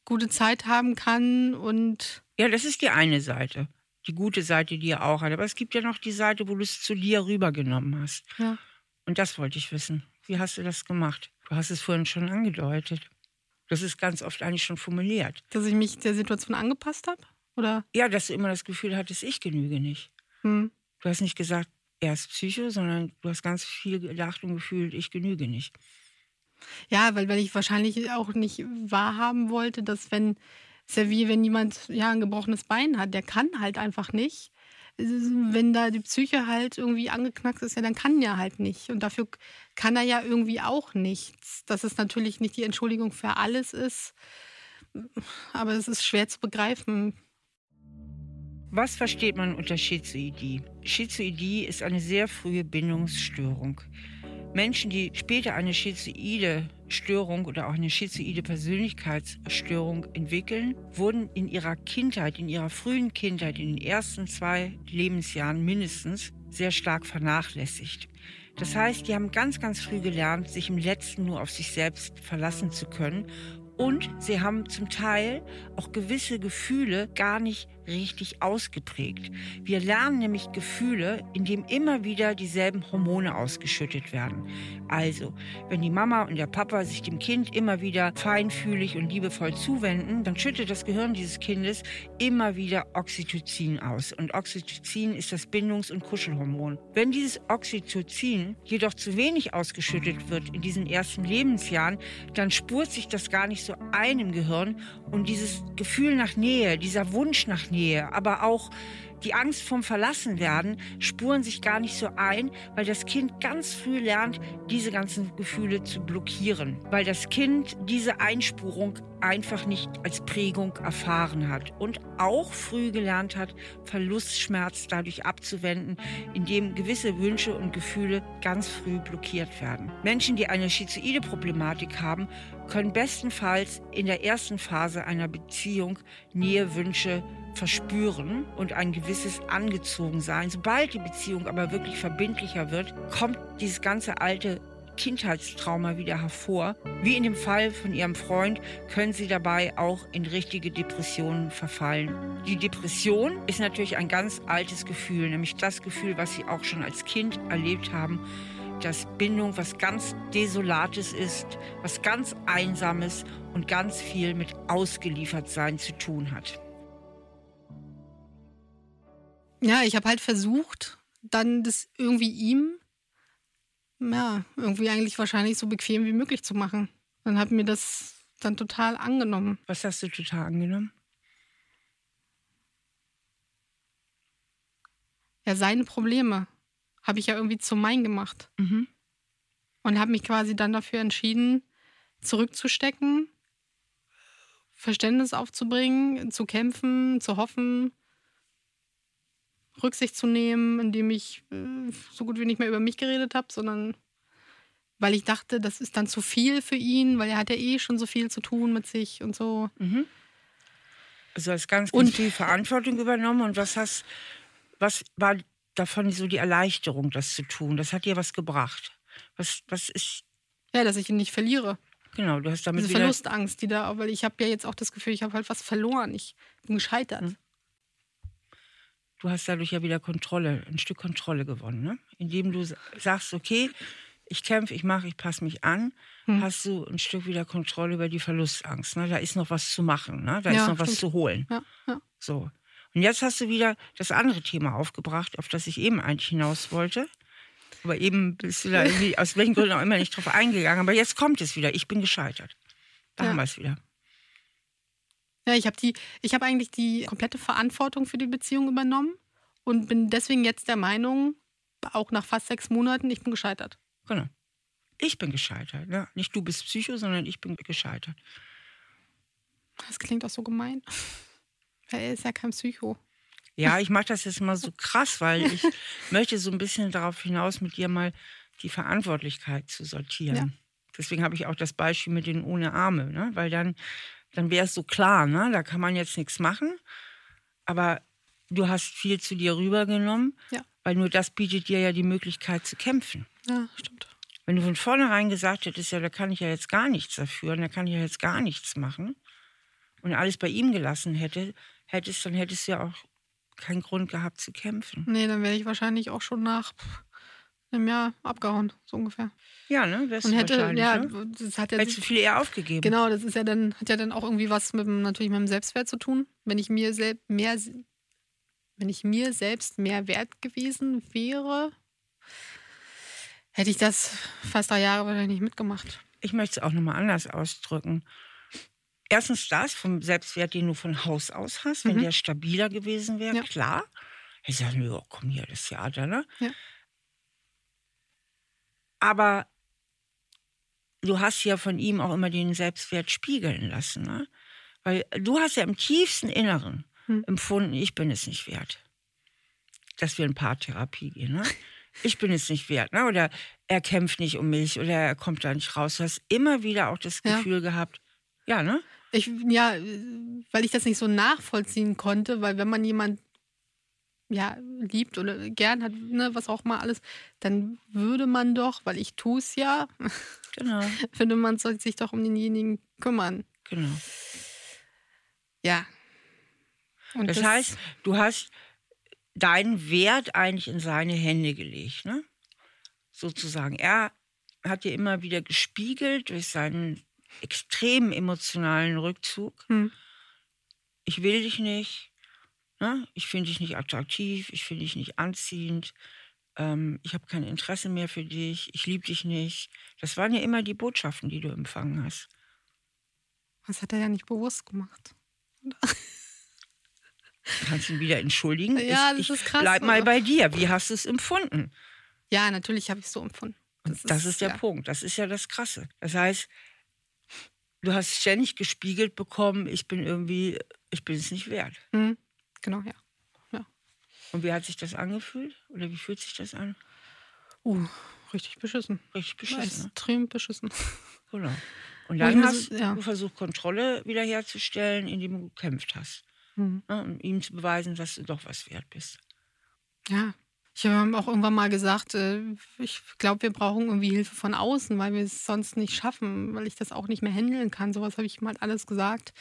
gute Zeit haben kann und. Ja, das ist die eine Seite. Die gute Seite, die er auch hat. Aber es gibt ja noch die Seite, wo du es zu dir rübergenommen hast. Ja. Und das wollte ich wissen. Wie hast du das gemacht? Du hast es vorhin schon angedeutet. Das ist ganz oft eigentlich schon formuliert. Dass ich mich der Situation angepasst habe? Oder? Ja, dass du immer das Gefühl hattest, ich genüge nicht. Hm. Du hast nicht gesagt, er ist Psycho, sondern du hast ganz viel gedacht und gefühlt, ich genüge nicht. Ja, weil, weil ich wahrscheinlich auch nicht wahrhaben wollte, dass wenn, ist ja wie wenn jemand ja, ein gebrochenes Bein hat, der kann halt einfach nicht. Wenn da die Psyche halt irgendwie angeknackst ist, ja, dann kann er halt nicht. Und dafür kann er ja irgendwie auch nichts. Dass es natürlich nicht die Entschuldigung für alles ist, aber es ist schwer zu begreifen. Was versteht man unter Schizoidie? Schizoidie ist eine sehr frühe Bindungsstörung. Menschen, die später eine schizoide Störung oder auch eine schizoide Persönlichkeitsstörung entwickeln, wurden in ihrer Kindheit, in ihrer frühen Kindheit, in den ersten zwei Lebensjahren mindestens, sehr stark vernachlässigt. Das heißt, die haben ganz, ganz früh gelernt, sich im letzten nur auf sich selbst verlassen zu können und sie haben zum Teil auch gewisse Gefühle gar nicht richtig ausgeprägt. Wir lernen nämlich Gefühle, indem immer wieder dieselben Hormone ausgeschüttet werden. Also, wenn die Mama und der Papa sich dem Kind immer wieder feinfühlig und liebevoll zuwenden, dann schüttet das Gehirn dieses Kindes immer wieder Oxytocin aus. Und Oxytocin ist das Bindungs- und Kuschelhormon. Wenn dieses Oxytocin jedoch zu wenig ausgeschüttet wird in diesen ersten Lebensjahren, dann spurt sich das gar nicht so ein im Gehirn und dieses Gefühl nach Nähe, dieser Wunsch nach Nähe, Nähe, aber auch die Angst vom Verlassenwerden spuren sich gar nicht so ein, weil das Kind ganz früh lernt, diese ganzen Gefühle zu blockieren, weil das Kind diese Einspurung einfach nicht als Prägung erfahren hat und auch früh gelernt hat, Verlustschmerz dadurch abzuwenden, indem gewisse Wünsche und Gefühle ganz früh blockiert werden. Menschen, die eine schizoide Problematik haben, können bestenfalls in der ersten Phase einer Beziehung Nähewünsche verspüren und ein gewisses Angezogensein. Sobald die Beziehung aber wirklich verbindlicher wird, kommt dieses ganze alte Kindheitstrauma wieder hervor. Wie in dem Fall von ihrem Freund können sie dabei auch in richtige Depressionen verfallen. Die Depression ist natürlich ein ganz altes Gefühl, nämlich das Gefühl, was sie auch schon als Kind erlebt haben, dass Bindung was ganz Desolates ist, was ganz Einsames und ganz viel mit Ausgeliefertsein zu tun hat. Ja, ich habe halt versucht, dann das irgendwie ihm, ja, irgendwie eigentlich wahrscheinlich so bequem wie möglich zu machen. Dann hat mir das dann total angenommen. Was hast du total angenommen? Ja, seine Probleme habe ich ja irgendwie zu mein gemacht. Mhm. Und habe mich quasi dann dafür entschieden, zurückzustecken, Verständnis aufzubringen, zu kämpfen, zu hoffen, Rücksicht zu nehmen, indem ich äh, so gut wie nicht mehr über mich geredet habe, sondern weil ich dachte, das ist dann zu viel für ihn, weil er hat ja eh schon so viel zu tun mit sich und so. Mhm. Also hast ganz, ganz Und- viel Verantwortung übernommen und was hast, was war davon so die Erleichterung, das zu tun? Das hat dir was gebracht. Was, was ist, Ja, dass ich ihn nicht verliere. genau, du hast damit Diese Verlustangst, die da, weil ich habe ja jetzt auch das Gefühl, ich habe halt was verloren. Ich bin gescheitert. Mhm. Du hast dadurch ja wieder Kontrolle, ein Stück Kontrolle gewonnen, ne? Indem du sa- sagst, okay, ich kämpfe, ich mache, ich passe mich an, Hm. hast du ein Stück wieder Kontrolle über die Verlustangst. Ne? Da ist noch was zu machen, ne? da Ja, ist noch was zu holen. Ja, ja. So. Und jetzt hast du wieder das andere Thema aufgebracht, auf das ich eben eigentlich hinaus wollte. Aber eben bist du da irgendwie aus welchen Gründen auch immer nicht drauf eingegangen. Aber jetzt kommt es wieder. Ich bin gescheitert. Da haben wir es wieder. Ja, ich habe die, ich habe eigentlich die komplette Verantwortung für die Beziehung übernommen und bin deswegen jetzt der Meinung, auch nach fast sechs Monaten, ich bin gescheitert. Genau. Ich bin gescheitert. Ne? Nicht du bist Psycho, sondern ich bin gescheitert. Das klingt auch so gemein. Er ist ja kein Psycho. Ja, ich mache das jetzt mal so krass, weil ich möchte so ein bisschen darauf hinaus, mit dir mal die Verantwortlichkeit zu sortieren. Ja. Deswegen habe ich auch das Beispiel mit den ohne Arme, ne? weil dann, dann wäre es so klar, ne? da kann man jetzt nichts machen. Aber du hast viel zu dir rübergenommen, Ja. weil nur das bietet dir ja die Möglichkeit zu kämpfen. Ja, stimmt. Wenn du von vornherein gesagt hättest, ja, da kann ich ja jetzt gar nichts dafür, und da kann ich ja jetzt gar nichts machen und alles bei ihm gelassen hätte, hättest, dann hättest du ja auch keinen Grund gehabt zu kämpfen. Nee, dann wäre ich wahrscheinlich auch schon nach einem Jahr abgehauen, so ungefähr. Ja, ne? Wärst Und hätte, ja, ne? das hat ja Hättest du viel eher aufgegeben. Genau, das ist ja dann, hat ja dann auch irgendwie was mit dem, natürlich mit dem Selbstwert zu tun. Wenn ich mir selbst mehr, wenn ich mir selbst mehr wert gewesen wäre, hätte ich das fast drei Jahre wahrscheinlich nicht mitgemacht. Ich möchte es auch nochmal anders ausdrücken. Erstens das vom Selbstwert, den du von Haus aus hast, wenn Mhm. der stabiler gewesen wäre, Ja. klar. Ich sage, ja, komm hier, das Theater, ne? Ja. Aber du hast ja von ihm auch immer den Selbstwert spiegeln lassen, ne? Weil du hast ja im tiefsten Inneren Hm. empfunden, ich bin es nicht wert, dass wir in Paartherapie gehen, ne? Ich bin es nicht wert, ne? Oder er kämpft nicht um mich oder er kommt da nicht raus. Du hast immer wieder auch das Ja. Gefühl gehabt, ja, ne? Ich, ja, weil ich das nicht so nachvollziehen konnte, weil wenn man jemand ja, liebt oder gern hat, ne, was auch mal alles, dann würde man doch, weil ich tue es ja, Genau, finde man sollte sich doch um denjenigen kümmern. genau. Ja. Und Das, heißt, du hast deinen Wert eigentlich in seine Hände gelegt, ne? Sozusagen. Er hat dir immer wieder gespiegelt durch seinen extremen emotionalen Rückzug. Hm. Ich will dich nicht, ne? ich finde dich nicht attraktiv, ich finde dich nicht anziehend, ähm, ich habe kein Interesse mehr für dich, ich liebe dich nicht. Das waren ja immer die Botschaften, die du empfangen hast. Das hat er ja nicht bewusst gemacht. Kannst ihn wieder entschuldigen. Ja, ich, das ist krass, Bleib mal bei dir. Wie hast du es empfunden? Ja, natürlich habe ich es so empfunden. Und das ist der ja. Punkt. Das ist ja das Krasse. Das heißt, du hast ständig gespiegelt bekommen, ich bin irgendwie, ich bin es nicht wert. Hm. Genau, ja. Und wie hat sich das angefühlt? Oder wie fühlt sich das an? Uh, richtig beschissen. Richtig beschissen. Ne? Extrem beschissen. Genau. Und dann hast ja. du versucht, Kontrolle wiederherzustellen, indem du gekämpft hast. Hm. Ne? Um ihm zu beweisen, dass du doch was wert bist. Ja. Ich habe auch irgendwann mal gesagt, äh, ich glaube, wir brauchen irgendwie Hilfe von außen, weil wir es sonst nicht schaffen, weil ich das auch nicht mehr handeln kann. Sowas habe ich ihm halt alles gesagt.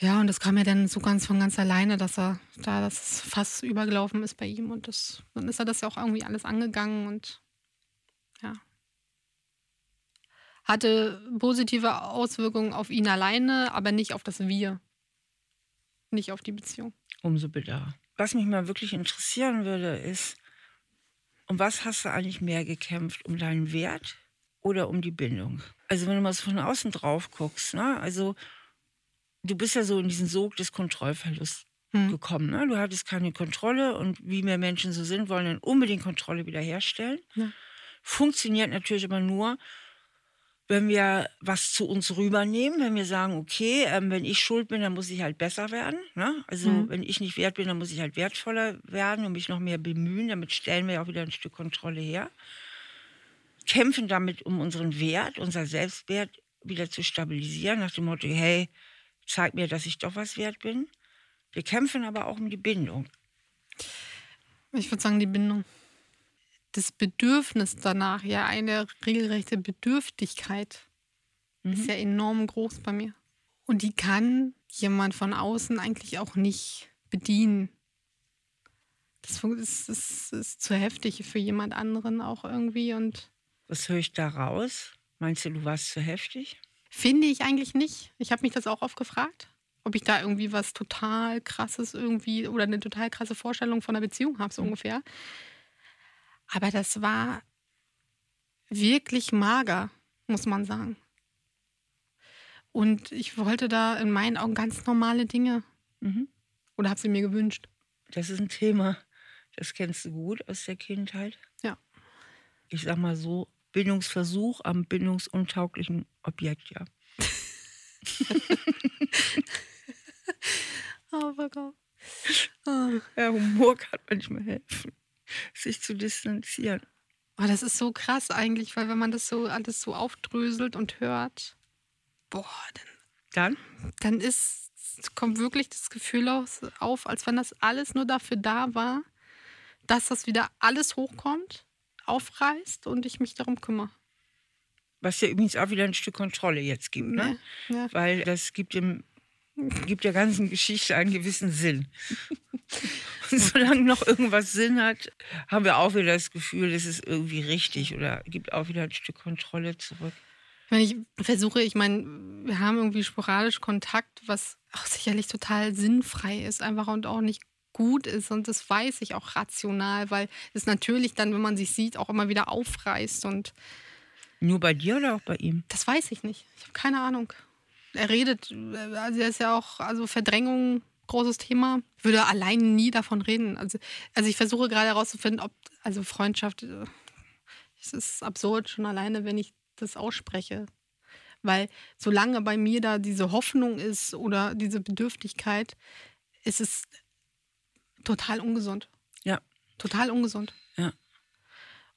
Ja, und das kam ja dann so ganz von ganz alleine, dass er da das Fass übergelaufen ist bei ihm. Und das, dann ist er das ja auch irgendwie alles angegangen und ja. Hatte positive Auswirkungen auf ihn alleine, aber nicht auf das Wir. Nicht auf die Beziehung. Umso bitter. Was mich mal wirklich interessieren würde, ist, um was hast du eigentlich mehr gekämpft? Um deinen Wert oder um die Bindung? Also wenn du mal so von außen drauf guckst, ne? also du bist ja so in diesen Sog des Kontrollverlusts Hm. gekommen. Ne? Du hattest keine Kontrolle und wie mehr Menschen so sind, wollen dann unbedingt Kontrolle wiederherstellen. Ja. Funktioniert natürlich aber nur, wenn wir was zu uns rübernehmen, wenn wir sagen, okay, ähm, wenn ich schuld bin, dann muss ich halt besser werden. Ne? Also mhm. wenn ich nicht wert bin, dann muss ich halt wertvoller werden und mich noch mehr bemühen. Damit stellen wir auch wieder ein Stück Kontrolle her. Kämpfen damit um unseren Wert, unser Selbstwert wieder zu stabilisieren, nach dem Motto, hey, zeig mir, dass ich doch was wert bin. Wir kämpfen aber auch um die Bindung. Ich würde sagen, die Bindung. Das Bedürfnis danach, ja, eine regelrechte Bedürftigkeit, mhm. ist ja enorm groß bei mir. Und die kann jemand von außen eigentlich auch nicht bedienen. Das ist, ist, ist zu heftig für jemand anderen auch irgendwie. Und Was höre ich da raus? Meinst du, du warst zu heftig? Finde ich eigentlich nicht. Ich habe mich das auch oft gefragt, ob ich da irgendwie was total krasses irgendwie oder eine total krasse Vorstellung von einer Beziehung habe, so mhm. ungefähr. Aber das war wirklich mager, muss man sagen. Und ich wollte da in meinen Augen ganz normale Dinge. Mhm. Oder habe sie mir gewünscht. Das ist ein Thema, das kennst du gut aus der Kindheit. Ja. Ich sag mal so, Bindungsversuch am bindungsuntauglichen Objekt, ja. oh mein Gott. Oh. Ja, Humor kann manchmal helfen, sich zu distanzieren. Oh, das ist so krass eigentlich, weil wenn man das so alles so aufdröselt und hört, boah, dann, dann, dann ist, kommt wirklich das Gefühl auf, als wenn das alles nur dafür da war, dass das wieder alles hochkommt aufreißt und ich mich darum kümmere. Was ja übrigens auch wieder ein Stück Kontrolle jetzt gibt, ne? Ja, ja. Weil das gibt dem gibt der ganzen Geschichte einen gewissen Sinn. Und solange noch irgendwas Sinn hat, haben wir auch wieder das Gefühl, das ist irgendwie richtig oder gibt auch wieder ein Stück Kontrolle zurück. Wenn ich versuche, ich meine, wir haben irgendwie sporadisch Kontakt, was auch sicherlich total sinnfrei ist, einfach und auch nicht gut ist. Und das weiß ich auch rational, weil es natürlich dann, wenn man sich sieht, auch immer wieder aufreißt. Und Nur bei dir oder auch bei ihm? Das weiß ich nicht. Ich habe keine Ahnung. Er redet, also er ist ja auch, also Verdrängung, großes Thema. Würde allein nie davon reden. Also, also ich versuche gerade herauszufinden, ob, also Freundschaft, äh, es ist absurd schon alleine, wenn ich das ausspreche. Weil solange bei mir da diese Hoffnung ist oder diese Bedürftigkeit, ist es total ungesund. Ja. Total ungesund. Ja.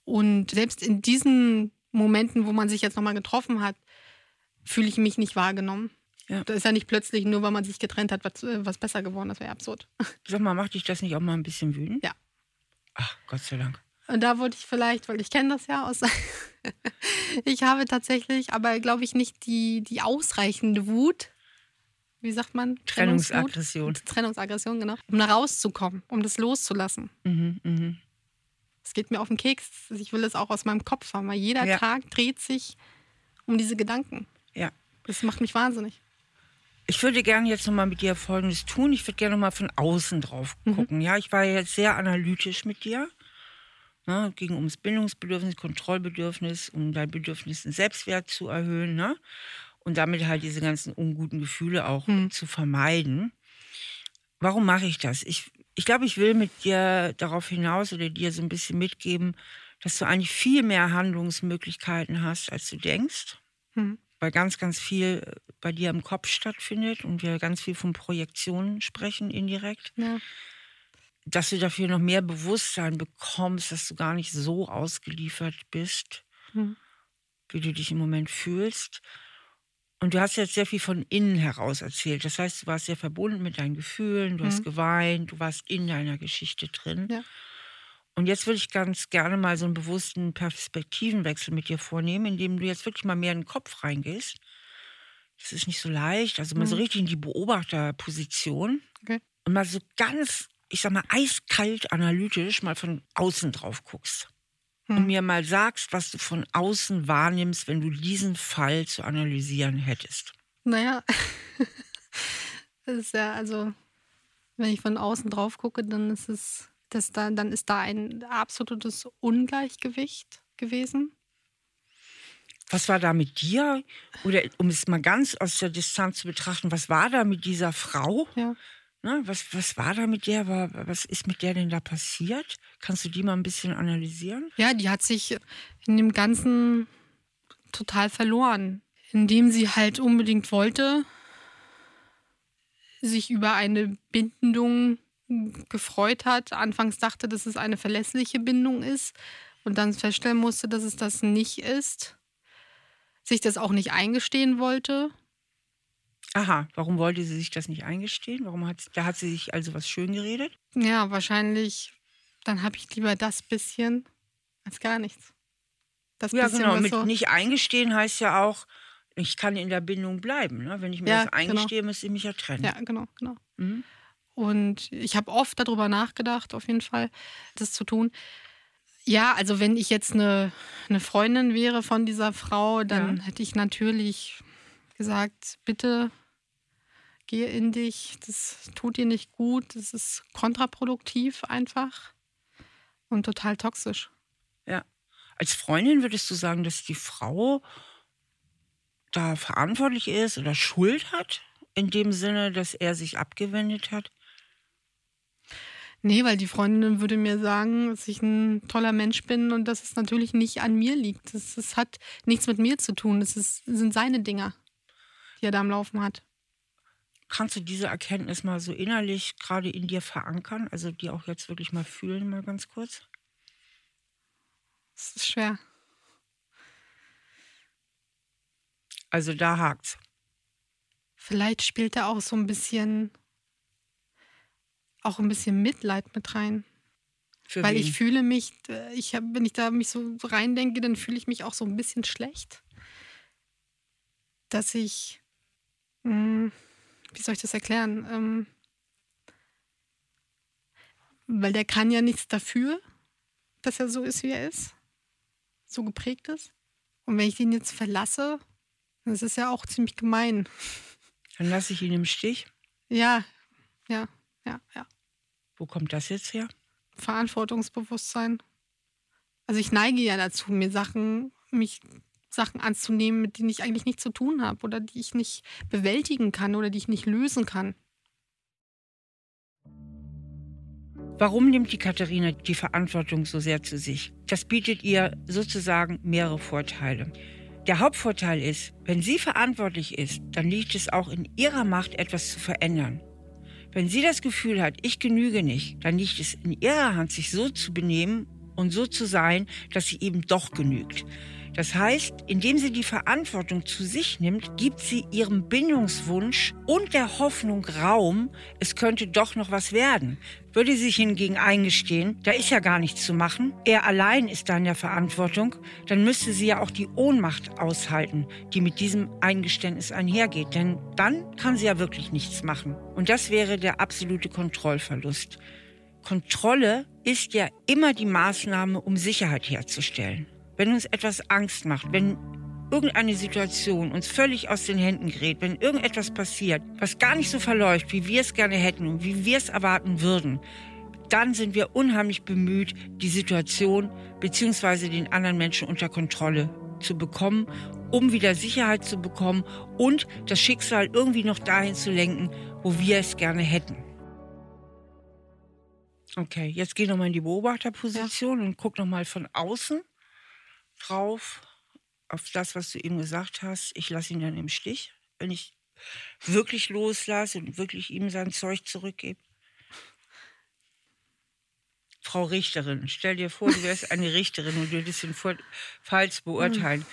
Und selbst in diesen Momenten, wo man sich jetzt nochmal getroffen hat, fühle ich mich nicht wahrgenommen. Ja. Da ist ja nicht plötzlich, nur weil man sich getrennt hat, was, was besser geworden. Das wäre absurd. Sag mal, macht dich das nicht auch mal ein bisschen wütend? Ja. Ach, Gott sei Dank. Und da wollte ich vielleicht, weil ich kenne das ja aus. ich habe tatsächlich, aber glaube ich, nicht die, die ausreichende Wut, wie sagt man? Trennungsaggression. Trennungsaggression, genau. Um da rauszukommen, um das loszulassen. Mhm, mh. Es geht mir auf den Keks. Ich will es auch aus meinem Kopf haben, weil jeder ja. Tag dreht sich um diese Gedanken. Ja. Das macht mich wahnsinnig. Ich würde gerne jetzt nochmal mit dir Folgendes tun. Ich würde gerne nochmal von außen drauf mhm. gucken. Mhm. Ja, ich war jetzt sehr analytisch mit dir. Ne, ging ums Bindungsbedürfnis, Kontrollbedürfnis, um dein Bedürfnis, den Selbstwert zu erhöhen. Ne? Und damit halt diese ganzen unguten Gefühle auch hm. zu vermeiden. Warum mache ich das? Ich, ich glaube, ich will mit dir darauf hinaus oder dir so ein bisschen mitgeben, dass du eigentlich viel mehr Handlungsmöglichkeiten hast, als du denkst. Hm. Weil ganz, ganz viel bei dir im Kopf stattfindet und wir ganz viel von Projektionen sprechen indirekt. Ja. Dass du dafür noch mehr Bewusstsein bekommst, dass du gar nicht so ausgeliefert bist, hm. wie du dich im Moment fühlst. Und du hast jetzt sehr viel von innen heraus erzählt. Das heißt, du warst sehr verbunden mit deinen Gefühlen, du mhm. hast geweint, du warst in deiner Geschichte drin. Ja. Und jetzt würde ich ganz gerne mal so einen bewussten Perspektivenwechsel mit dir vornehmen, indem du jetzt wirklich mal mehr in den Kopf reingehst. Das ist nicht so leicht, also mal mhm. so richtig in die Beobachterposition okay. und mal so ganz, ich sag mal, eiskalt analytisch mal von außen drauf guckst hm. und mir mal sagst, was du von außen wahrnimmst, wenn du diesen Fall zu analysieren hättest. Naja, das ist ja, also, wenn ich von außen drauf gucke, dann ist es, das da, dann ist da ein absolutes Ungleichgewicht gewesen. Was war da mit dir? Oder um es mal ganz aus der Distanz zu betrachten, was war da mit dieser Frau? Ja. Ne, was, was war da mit der? Was ist mit der denn da passiert? Kannst du die mal ein bisschen analysieren? Ja, die hat sich in dem ganzen total verloren, indem sie halt unbedingt wollte, sich über eine Bindung gefreut hat. Anfangs dachte, dass es eine verlässliche Bindung ist und dann feststellen musste, dass es das nicht ist. Sich das auch nicht eingestehen wollte. Aha, warum wollte sie sich das nicht eingestehen? Warum hat, da hat sie sich also was schön geredet? Ja, wahrscheinlich, dann habe ich lieber das bisschen als gar nichts. Das ja, genau. Mit so nicht eingestehen heißt ja auch, ich kann in der Bindung bleiben. Ne? Wenn ich mir ja, das genau. eingestehe, genau. müsste ich mich ja trennen. Ja, genau, genau. Mhm. Und ich habe oft darüber nachgedacht, auf jeden Fall, das zu tun. Ja, also wenn ich jetzt eine, eine Freundin wäre von dieser Frau, dann ja. hätte ich natürlich gesagt, bitte geh in dich, das tut dir nicht gut, das ist kontraproduktiv einfach und total toxisch. Ja. Als Freundin würdest du sagen, dass die Frau da verantwortlich ist oder Schuld hat, in dem Sinne, dass er sich abgewendet hat? Nee, weil die Freundin würde mir sagen, dass ich ein toller Mensch bin und dass es natürlich nicht an mir liegt. Das, das hat nichts mit mir zu tun. Das, ist, das sind seine Dinger, die er da am Laufen hat. Kannst du diese Erkenntnis mal so innerlich gerade in dir verankern? Also die auch jetzt wirklich mal fühlen, mal ganz kurz? Das ist schwer. Also da hakt's. Vielleicht spielt da auch so ein bisschen auch ein bisschen Mitleid mit rein. Für Weil wen? ich fühle mich, äh, ich hab, wenn ich da mich so reindenke, dann fühle ich mich auch so ein bisschen schlecht. Dass ich, mh, hm, wie soll ich das erklären? Ähm, weil der kann ja nichts dafür, dass er so ist, wie er ist. So geprägt ist. Und wenn ich den jetzt verlasse, das ist ja auch ziemlich gemein. Dann lasse ich ihn im Stich? Ja, ja, ja, ja. Wo kommt das jetzt her? Verantwortungsbewusstsein. Also ich neige ja dazu, mir Sachen, mich Sachen anzunehmen, mit denen ich eigentlich nichts zu tun habe oder die ich nicht bewältigen kann oder die ich nicht lösen kann. Warum nimmt die Katharina die Verantwortung so sehr zu sich? Das bietet ihr sozusagen mehrere Vorteile. Der Hauptvorteil ist, wenn sie verantwortlich ist, dann liegt es auch in ihrer Macht, etwas zu verändern. Wenn sie das Gefühl hat, ich genüge nicht, dann liegt es in ihrer Hand, sich so zu benehmen und so zu sein, dass sie eben doch genügt. Das heißt, indem sie die Verantwortung zu sich nimmt, gibt sie ihrem Bindungswunsch und der Hoffnung Raum, es könnte doch noch was werden. Würde sie sich hingegen eingestehen, da ist ja gar nichts zu machen, er allein ist da in der Verantwortung, dann müsste sie ja auch die Ohnmacht aushalten, die mit diesem Eingeständnis einhergeht. Denn dann kann sie ja wirklich nichts machen. Und das wäre der absolute Kontrollverlust. Kontrolle ist ja immer die Maßnahme, um Sicherheit herzustellen wenn uns etwas Angst macht, wenn irgendeine Situation uns völlig aus den Händen gerät, wenn irgendetwas passiert, was gar nicht so verläuft, wie wir es gerne hätten und wie wir es erwarten würden, dann sind wir unheimlich bemüht, die Situation bzw. den anderen Menschen unter Kontrolle zu bekommen, um wieder Sicherheit zu bekommen und das Schicksal irgendwie noch dahin zu lenken, wo wir es gerne hätten. Okay, jetzt geh nochmal in die Beobachterposition ja. und guck nochmal von außen drauf, auf das, was du ihm gesagt hast. Ich lasse ihn dann im Stich, wenn ich wirklich loslasse und wirklich ihm sein Zeug zurückgebe. Frau Richterin, stell dir vor, du wärst eine Richterin und würdest den Falls beurteilen.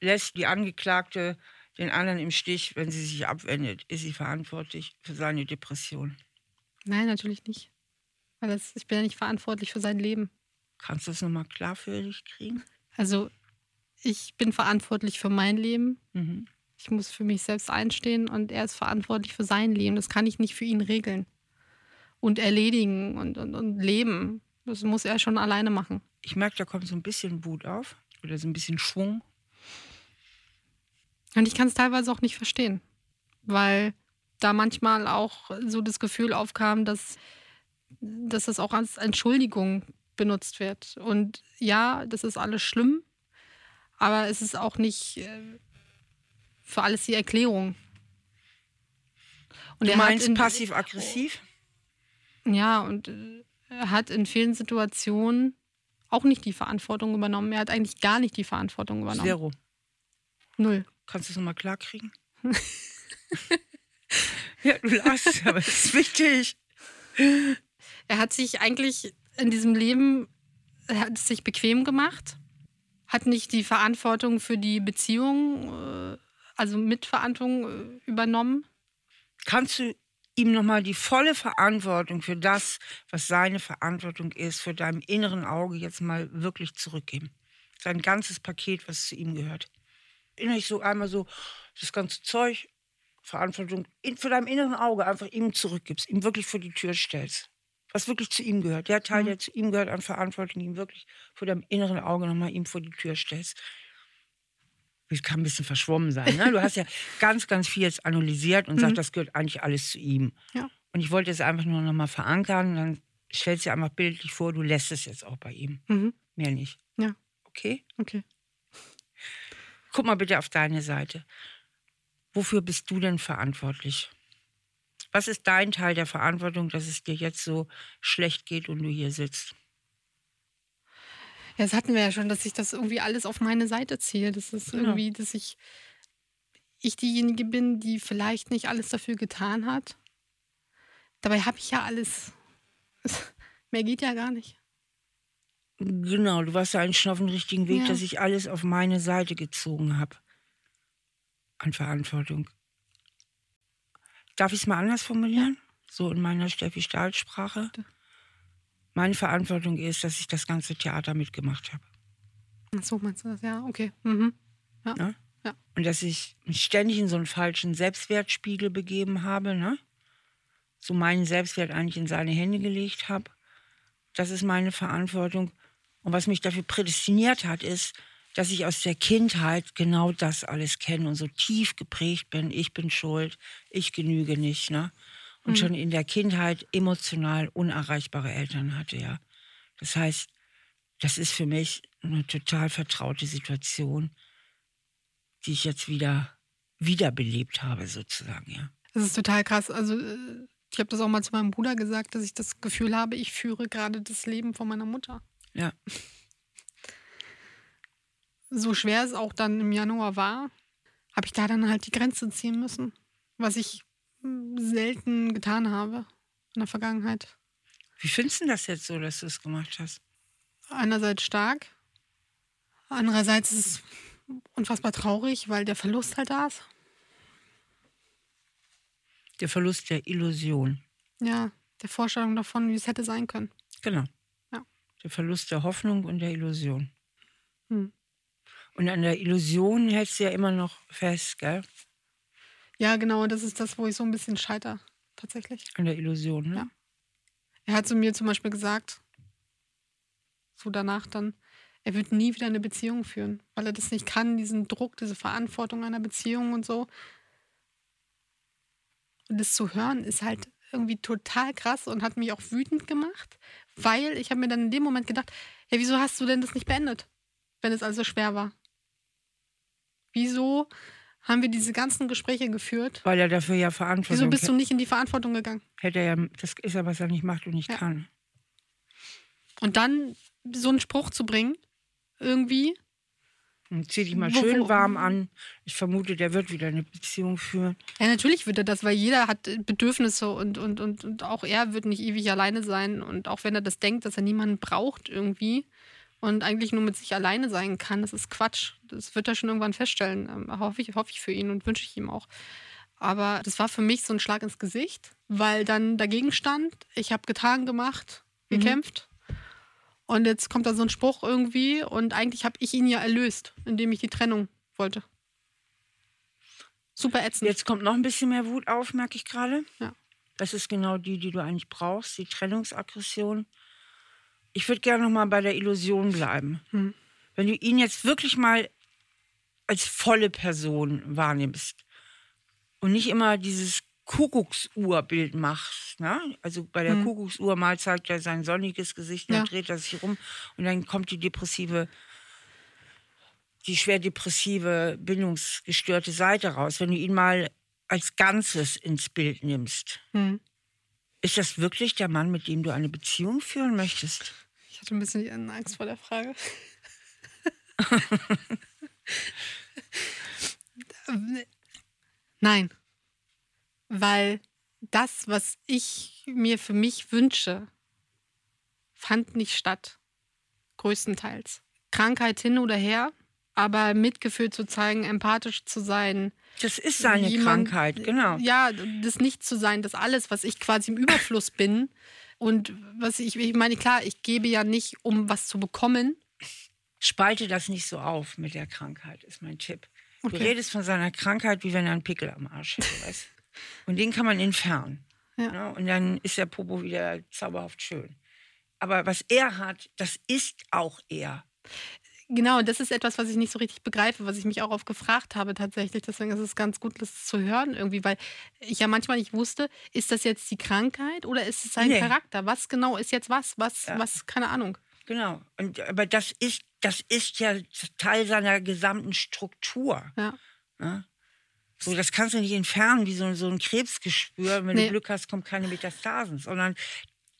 Lässt die Angeklagte den anderen im Stich, wenn sie sich abwendet? Ist sie verantwortlich für seine Depression? Nein, natürlich nicht. Weil das, ich bin ja nicht verantwortlich für sein Leben. Kannst du das nochmal klar für dich kriegen? Also ich bin verantwortlich für mein Leben. Mhm. Ich muss für mich selbst einstehen und er ist verantwortlich für sein Leben. Das kann ich nicht für ihn regeln und erledigen und, und, und leben. Das muss er schon alleine machen. Ich merke, da kommt so ein bisschen Wut auf oder so ein bisschen Schwung. Und ich kann es teilweise auch nicht verstehen, weil da manchmal auch so das Gefühl aufkam, dass, dass das auch als Entschuldigung benutzt wird. Und ja, das ist alles schlimm, aber es ist auch nicht äh, für alles die Erklärung. Und du meinst passiv-aggressiv? Ja, und äh, er hat in vielen Situationen auch nicht die Verantwortung übernommen. Er hat eigentlich gar nicht die Verantwortung übernommen. Zero. Null. Kannst du es nochmal klar kriegen? ja, du lachst, aber es ist wichtig. Er hat sich eigentlich in diesem Leben hat es sich bequem gemacht, hat nicht die Verantwortung für die Beziehung, äh, also Mitverantwortung äh, übernommen. Kannst du ihm nochmal die volle Verantwortung für das, was seine Verantwortung ist, für deinem inneren Auge jetzt mal wirklich zurückgeben? Sein ganzes Paket, was zu ihm gehört. Innerlich so einmal so das ganze Zeug, Verantwortung für dein inneren Auge einfach ihm zurückgibst, ihm wirklich vor die Tür stellst. Was wirklich zu ihm gehört. Der Teil, mhm. der zu ihm gehört an Verantwortung, ihm wirklich vor deinem inneren Auge nochmal ihm vor die Tür stellst. Das kann ein bisschen verschwommen sein. Ne? Du hast ja ganz, ganz viel jetzt analysiert und mhm. sagst, das gehört eigentlich alles zu ihm. Ja. Und ich wollte es einfach nur nochmal verankern. Dann stellst du dir einfach bildlich vor, du lässt es jetzt auch bei ihm. Mhm. Mehr nicht. Ja. Okay? Okay. Guck mal bitte auf deine Seite. Wofür bist du denn verantwortlich? Was ist dein Teil der Verantwortung, dass es dir jetzt so schlecht geht und du hier sitzt? Ja, das hatten wir ja schon, dass ich das irgendwie alles auf meine Seite ziehe. Das ist genau. irgendwie, dass ich, ich diejenige bin, die vielleicht nicht alles dafür getan hat. Dabei habe ich ja alles. Mehr geht ja gar nicht. Genau, du warst ja eigentlich schon auf dem richtigen Weg, ja. dass ich alles auf meine Seite gezogen habe. An Verantwortung. Darf ich es mal anders formulieren? So in meiner Steffi-Stahl-Sprache? Meine Verantwortung ist, dass ich das ganze Theater mitgemacht habe. Ach so, meinst du das? Ja, okay. Mhm. Ja. Ne? ja. Und dass ich mich ständig in so einen falschen Selbstwertspiegel begeben habe, ne? so meinen Selbstwert eigentlich in seine Hände gelegt habe. Das ist meine Verantwortung. Und was mich dafür prädestiniert hat, ist, dass ich aus der Kindheit genau das alles kenne und so tief geprägt bin. Ich bin schuld, ich genüge nicht. Ne? Und mhm. schon in der Kindheit emotional unerreichbare Eltern hatte, ja. Das heißt, das ist für mich eine total vertraute Situation, die ich jetzt wieder wiederbelebt habe, sozusagen, ja. Das ist total krass. Also äh, ich habe das auch mal zu meinem Bruder gesagt, dass ich das Gefühl habe, ich führe gerade das Leben von meiner Mutter. Ja. So schwer es auch dann im Januar war, habe ich da dann halt die Grenze ziehen müssen. Was ich selten getan habe in der Vergangenheit. Wie findest du das jetzt so, dass du es gemacht hast? Einerseits stark, andererseits ist es unfassbar traurig, weil der Verlust halt da ist. Der Verlust der Illusion. Ja, der Vorstellung davon, wie es hätte sein können. Genau. Ja. Der Verlust der Hoffnung und der Illusion. Hm. Und an der Illusion hältst du ja immer noch fest, gell? Ja, genau, das ist das, wo ich so ein bisschen scheiter, tatsächlich. An der Illusion, ne? Ja. Er hat zu mir zum Beispiel gesagt, so danach dann, er wird nie wieder eine Beziehung führen, weil er das nicht kann, diesen Druck, diese Verantwortung einer Beziehung und so. Und das zu hören ist halt irgendwie total krass und hat mich auch wütend gemacht, weil ich habe mir dann in dem Moment gedacht, ja, wieso hast du denn das nicht beendet, wenn es also schwer war? Wieso haben wir diese ganzen Gespräche geführt. Weil er dafür ja Verantwortung Wieso bist du nicht in die Verantwortung gegangen? Hätte er ja, das ist ja, was er nicht macht und nicht ja. kann. Und dann so einen Spruch zu bringen, irgendwie. Und zieh dich mal wo, schön warm an. Ich vermute, der wird wieder eine Beziehung führen. Ja, natürlich wird er das, weil jeder hat Bedürfnisse und, und, und, und auch er wird nicht ewig alleine sein. Und auch wenn er das denkt, dass er niemanden braucht irgendwie, und eigentlich nur mit sich alleine sein kann. Das ist Quatsch. Das wird er schon irgendwann feststellen. Ähm, hoffe, ich, hoffe ich für ihn und wünsche ich ihm auch. Aber das war für mich so ein Schlag ins Gesicht, weil dann dagegen stand, ich habe getan, gemacht, mhm. gekämpft. Mhm. Und jetzt kommt da so ein Spruch irgendwie und eigentlich habe ich ihn ja erlöst, indem ich die Trennung wollte. Super ätzend. Jetzt kommt noch ein bisschen mehr Wut auf, merke ich gerade. Ja. Das ist genau die, die du eigentlich brauchst, die Trennungsaggression. Ich würde gerne noch mal bei der Illusion bleiben. Hm. Wenn du ihn jetzt wirklich mal als volle Person wahrnimmst und nicht immer dieses Kuckucksuhrbild machst. Ne? Also bei der hm. Kuckucksuhr mal zeigt er sein sonniges Gesicht, dann ja. dreht er sich rum und dann kommt die depressive, die schwer depressive, bindungsgestörte Seite raus. Wenn du ihn mal als Ganzes ins Bild nimmst, hm. ist das wirklich der Mann, mit dem du eine Beziehung führen möchtest? Hatte ein bisschen Angst vor der Frage. Nein. Weil das, was ich mir für mich wünsche, fand nicht statt. Größtenteils. Krankheit hin oder her, aber Mitgefühl zu zeigen, empathisch zu sein. Das ist seine jemand, Krankheit, genau. Ja, das nicht zu sein, das alles, was ich quasi im Überfluss bin. Und was ich, ich meine, klar, ich gebe ja nicht, um was zu bekommen. Spalte das nicht so auf mit der Krankheit, ist mein Tipp. Okay. Du redest von seiner Krankheit, wie wenn er einen Pickel am Arsch hätte, weißt Und den kann man entfernen. Ja. Ne? Und dann ist der Popo wieder zauberhaft schön. Aber was er hat, das ist auch er. Genau, das ist etwas, was ich nicht so richtig begreife, was ich mich auch oft gefragt habe tatsächlich. Deswegen ist es ganz gut, das zu hören irgendwie, weil ich ja manchmal nicht wusste, ist das jetzt die Krankheit oder ist es sein nee. Charakter? Was genau ist jetzt was? Was, ja. was, keine Ahnung. Genau. Und, aber das ist, das ist ja Teil seiner gesamten Struktur. Ja. ja? So, das kannst du nicht entfernen wie so, so ein Krebsgespür. Wenn nee. du Glück hast, kommt keine Metastasen, sondern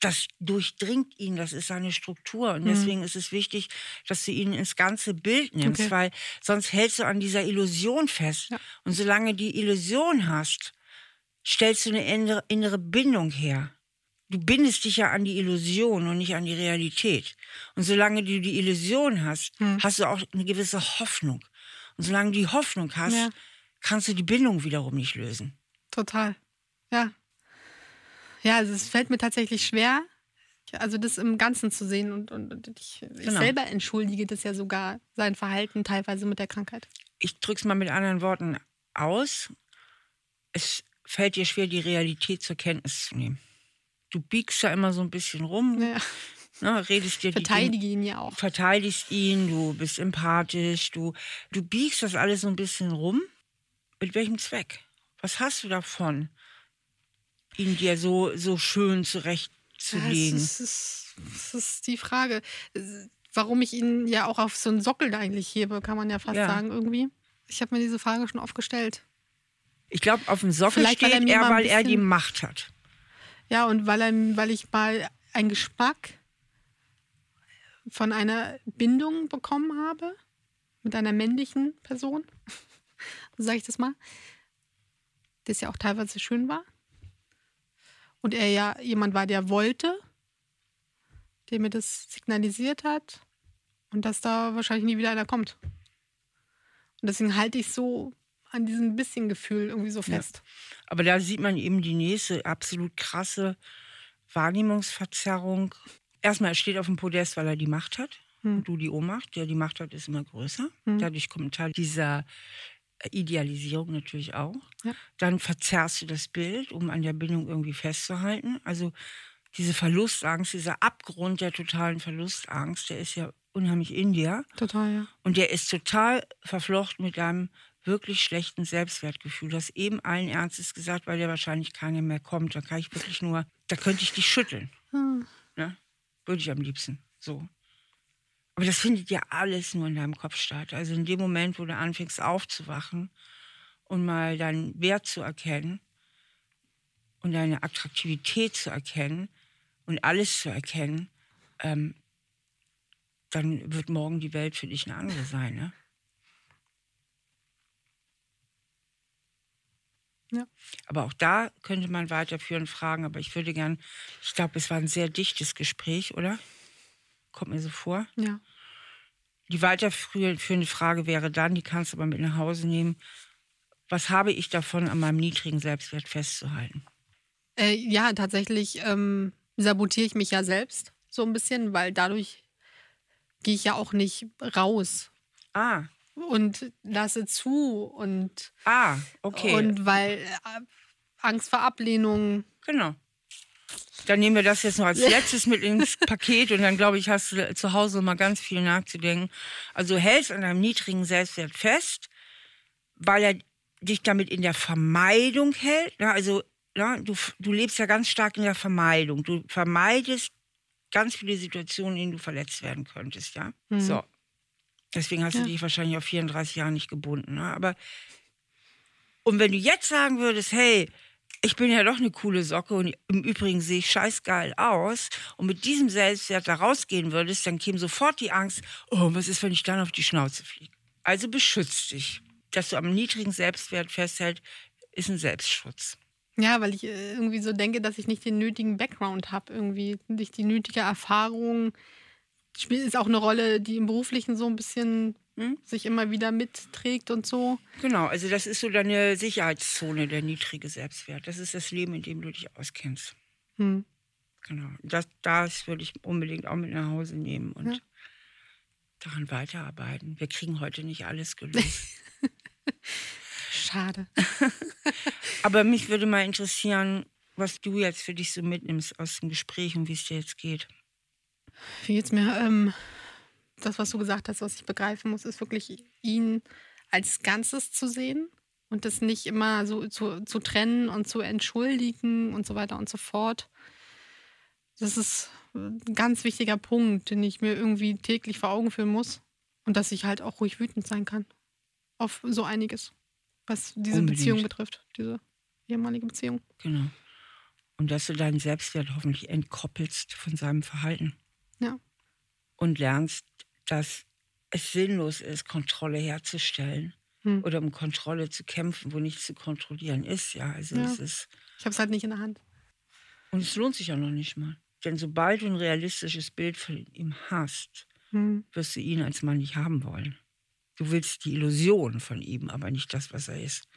das durchdringt ihn, das ist seine Struktur. Und mhm. deswegen mhm. ist es wichtig, dass du ihn ins ganze Bild nimmst, okay. weil sonst hältst du an dieser Illusion fest. Ja. Und solange die Illusion hast, stellst du eine innere Bindung her. Du bindest dich ja an die Illusion und nicht an die Realität. Und solange du die Illusion hast, mhm. hast du auch eine gewisse Hoffnung. Und solange du die Hoffnung hast, ja. kannst du die Bindung wiederum nicht lösen. Total. Ja, ja, also es fällt mir tatsächlich schwer, also das im Ganzen zu sehen. Und, und, ich, genau. ich, selber entschuldige das ja sogar, sein Verhalten teilweise mit der Krankheit. Ich drücke es mal mit anderen Worten aus. Es fällt dir schwer, die Realität zur Kenntnis zu nehmen. Du biegst ja immer so ein bisschen rum. Ja. Ne, redest dir Verteidige ihn ja auch. Verteidigst ihn, du bist empathisch, du, du biegst das alles so ein bisschen rum. Mit welchem Zweck? Was hast du davon? Ihn dir so, so schön zurechtzulegen? Das, ist, das ist die Frage. Warum ich ihn ja auch auf so einen Sockel da eigentlich hebe, kann man ja fast ja. sagen irgendwie. Ich habe mir diese Frage schon oft gestellt. Ich glaube, auf dem Sockel Vielleicht, steht weil er, er weil er die Macht hat. Ja, und weil, er, weil ich mal einen Geschmack von einer Bindung bekommen habe mit einer männlichen Person, so sage ich das mal, das ja auch teilweise schön war und er ja jemand war, der wollte, der mir das signalisiert hat und dass da wahrscheinlich nie wieder einer kommt. Und deswegen halte ich so an diesem bisschen Gefühl irgendwie so fest. Ja. Aber da sieht man eben die nächste absolut krasse Wahrnehmungsverzerrung. Erstmal, er steht auf dem Podest, weil er die Macht hat. Hm. Und du die Ohnmacht. Der die Macht hat, ist immer größer. Hm. Dadurch kommt Teil dieser Idealisierung natürlich auch. Ja. Dann verzerrst du das Bild, um an der Bindung irgendwie festzuhalten. Also diese Verlustangst, dieser Abgrund der totalen Verlustangst, der ist ja unheimlich in dir. Total, ja. Und der ist total verflochten mit deinem wirklich schlechten Selbstwertgefühl. Du hast eben allen Ernstes gesagt, weil der wahrscheinlich keiner mehr kommt. Da kann ich wirklich nur, da könnte ich dich schütteln. Hm. Ne? Würde ich am liebsten. So. Aber das findet ja alles nur in deinem Kopf statt. Also in dem Moment, wo du anfängst aufzuwachen und mal deinen Wert zu erkennen und deine Attraktivität zu erkennen und alles zu erkennen, ähm, dann wird morgen die Welt für dich eine andere sein. Ne? Ja. Aber auch da könnte man weiterführen, fragen. Aber ich würde gern, ich glaube, es war ein sehr dichtes Gespräch, oder? Kommt mir so vor. Ja. Die weiterführende Frage wäre dann, die kannst du aber mit nach Hause nehmen, was habe ich davon, an meinem niedrigen Selbstwert festzuhalten? Äh, ja, tatsächlich ähm, sabotiere ich mich ja selbst so ein bisschen, weil dadurch gehe ich ja auch nicht raus. Ah. Und lasse zu und. Ah, okay. Und weil äh, Angst vor Ablehnung. Genau. Dann nehmen wir das jetzt noch als letztes mit ins Paket und dann glaube ich, hast du zu Hause mal ganz viel nachzudenken. Also du hältst an einem niedrigen Selbstwert fest, weil er dich damit in der Vermeidung hält. Also ja, du, du lebst ja ganz stark in der Vermeidung. Du vermeidest ganz viele Situationen, in denen du verletzt werden könntest, ja. Mhm. So. Deswegen hast ja. du dich wahrscheinlich auf 34 Jahre nicht gebunden. Ne? Aber und wenn du jetzt sagen würdest, hey, ich bin ja doch eine coole Socke und im Übrigen sehe ich scheißgeil aus und mit diesem Selbstwert da rausgehen würdest, dann käme sofort die Angst, oh, was ist, wenn ich dann auf die Schnauze fliege? Also beschütz dich. dass du am niedrigen Selbstwert festhältst, ist ein Selbstschutz. Ja, weil ich äh, irgendwie so denke, dass ich nicht den nötigen Background habe, irgendwie nicht die nötige Erfahrung. Spielt ist auch eine Rolle, die im Beruflichen so ein bisschen hm? sich immer wieder mitträgt und so. Genau, also das ist so deine Sicherheitszone, der niedrige Selbstwert. Das ist das Leben, in dem du dich auskennst. Hm. Genau. Das, das würde ich unbedingt auch mit nach Hause nehmen und ja. daran weiterarbeiten. Wir kriegen heute nicht alles gelöst. Schade. Aber mich würde mal interessieren, was du jetzt für dich so mitnimmst aus dem Gespräch und wie es dir jetzt geht. Wie geht's mir? Ähm, das, was du gesagt hast, was ich begreifen muss, ist wirklich ihn als Ganzes zu sehen und das nicht immer so zu, zu trennen und zu entschuldigen und so weiter und so fort. Das ist ein ganz wichtiger Punkt, den ich mir irgendwie täglich vor Augen führen muss. Und dass ich halt auch ruhig wütend sein kann. Auf so einiges, was diese Unbedingt. Beziehung betrifft, diese ehemalige Beziehung. Genau. Und dass du deinen Selbstwert hoffentlich entkoppelst von seinem Verhalten. Ja. Und lernst, dass es sinnlos ist, Kontrolle herzustellen hm. oder um Kontrolle zu kämpfen, wo nichts zu kontrollieren ist. Ja, also ja. es ist. Ich habe es halt nicht in der Hand. Und es lohnt sich auch noch nicht mal. Denn sobald du ein realistisches Bild von ihm hast, hm. wirst du ihn als Mann nicht haben wollen. Du willst die Illusion von ihm, aber nicht das, was er ist.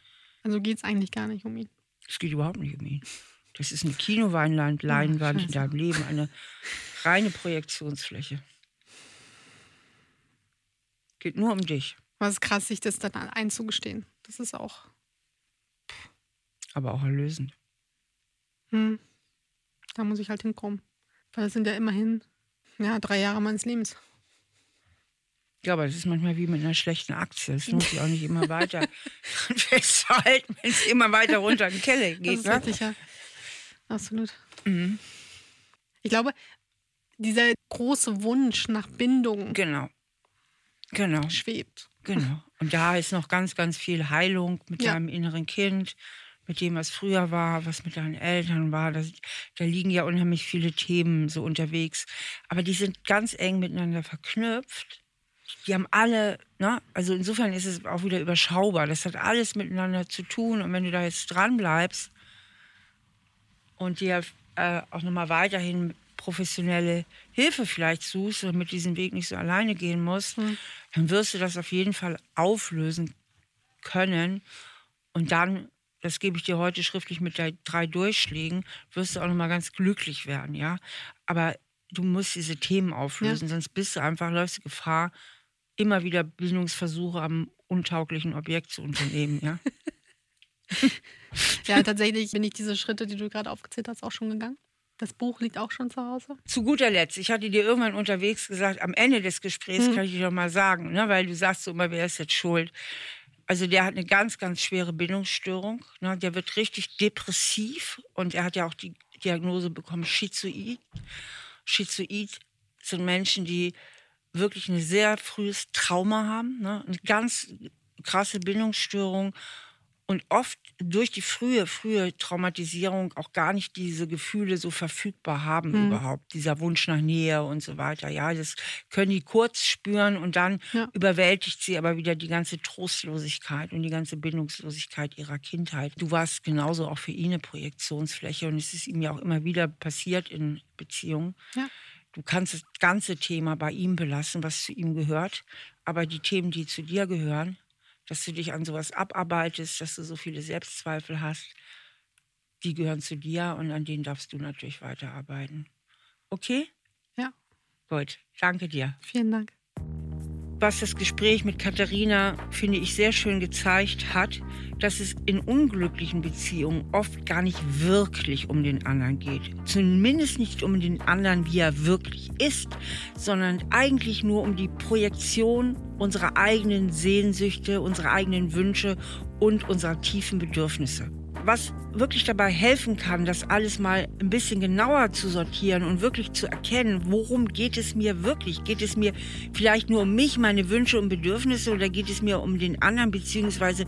Also geht es eigentlich gar nicht um ihn. Es geht überhaupt nicht um ihn. Das ist eine Kinoweinland, Leinwand oh, in deinem Leben, eine reine Projektionsfläche. Geht nur um dich. Was ist krass, sich das dann einzugestehen. Das ist auch. Aber auch erlösend. Hm. Da muss ich halt hinkommen. Weil das sind ja immerhin ja, drei Jahre meines Lebens. Ja, aber das ist manchmal wie mit einer schlechten Aktie. Es lohnt sich auch nicht immer weiter festzuhalten, wenn es immer weiter runter in den Keller geht. Das ist ne? richtig, ja. Absolut. Mhm. Ich glaube, dieser große Wunsch nach Bindung genau. Genau. schwebt. Genau. Und da ist noch ganz, ganz viel Heilung mit ja. deinem inneren Kind mit dem, was früher war, was mit deinen Eltern war. Das, da liegen ja unheimlich viele Themen so unterwegs. Aber die sind ganz eng miteinander verknüpft. Die haben alle, ne? also insofern ist es auch wieder überschaubar. Das hat alles miteinander zu tun. Und wenn du da jetzt dran bleibst und dir äh, auch nochmal weiterhin professionelle Hilfe vielleicht suchst und mit diesem Weg nicht so alleine gehen musst, mhm. dann wirst du das auf jeden Fall auflösen können. Und dann das gebe ich dir heute schriftlich mit drei Durchschlägen, wirst du auch nochmal ganz glücklich werden, ja. Aber du musst diese Themen auflösen, ja. sonst bist du einfach, läufst du Gefahr, immer wieder Bildungsversuche am untauglichen Objekt zu unternehmen, ja. ja, tatsächlich bin ich diese Schritte, die du gerade aufgezählt hast, auch schon gegangen. Das Buch liegt auch schon zu Hause. Zu guter Letzt, ich hatte dir irgendwann unterwegs gesagt, am Ende des Gesprächs mhm. kann ich dir doch mal sagen, ne, weil du sagst so immer, wer ist jetzt schuld? Also der hat eine ganz, ganz schwere Bindungsstörung. Ne? Der wird richtig depressiv und er hat ja auch die Diagnose bekommen, Schizoid. Schizoid sind Menschen, die wirklich ein sehr frühes Trauma haben, ne? eine ganz krasse Bindungsstörung und oft durch die frühe, frühe Traumatisierung auch gar nicht diese Gefühle so verfügbar haben mhm. überhaupt, dieser Wunsch nach Nähe und so weiter. Ja, das können die kurz spüren und dann ja. überwältigt sie aber wieder die ganze Trostlosigkeit und die ganze Bindungslosigkeit ihrer Kindheit. Du warst genauso auch für ihn eine Projektionsfläche und es ist ihm ja auch immer wieder passiert in Beziehungen. Ja. Du kannst das ganze Thema bei ihm belassen, was zu ihm gehört, aber die Themen, die zu dir gehören, dass du dich an sowas abarbeitest, dass du so viele Selbstzweifel hast, die gehören zu dir und an denen darfst du natürlich weiterarbeiten. Okay? Ja. Gut, danke dir. Vielen Dank was das Gespräch mit Katharina, finde ich, sehr schön gezeigt hat, dass es in unglücklichen Beziehungen oft gar nicht wirklich um den anderen geht. Zumindest nicht um den anderen, wie er wirklich ist, sondern eigentlich nur um die Projektion unserer eigenen Sehnsüchte, unserer eigenen Wünsche und unserer tiefen Bedürfnisse was wirklich dabei helfen kann, das alles mal ein bisschen genauer zu sortieren und wirklich zu erkennen, worum geht es mir wirklich? Geht es mir vielleicht nur um mich, meine Wünsche und Bedürfnisse oder geht es mir um den anderen, beziehungsweise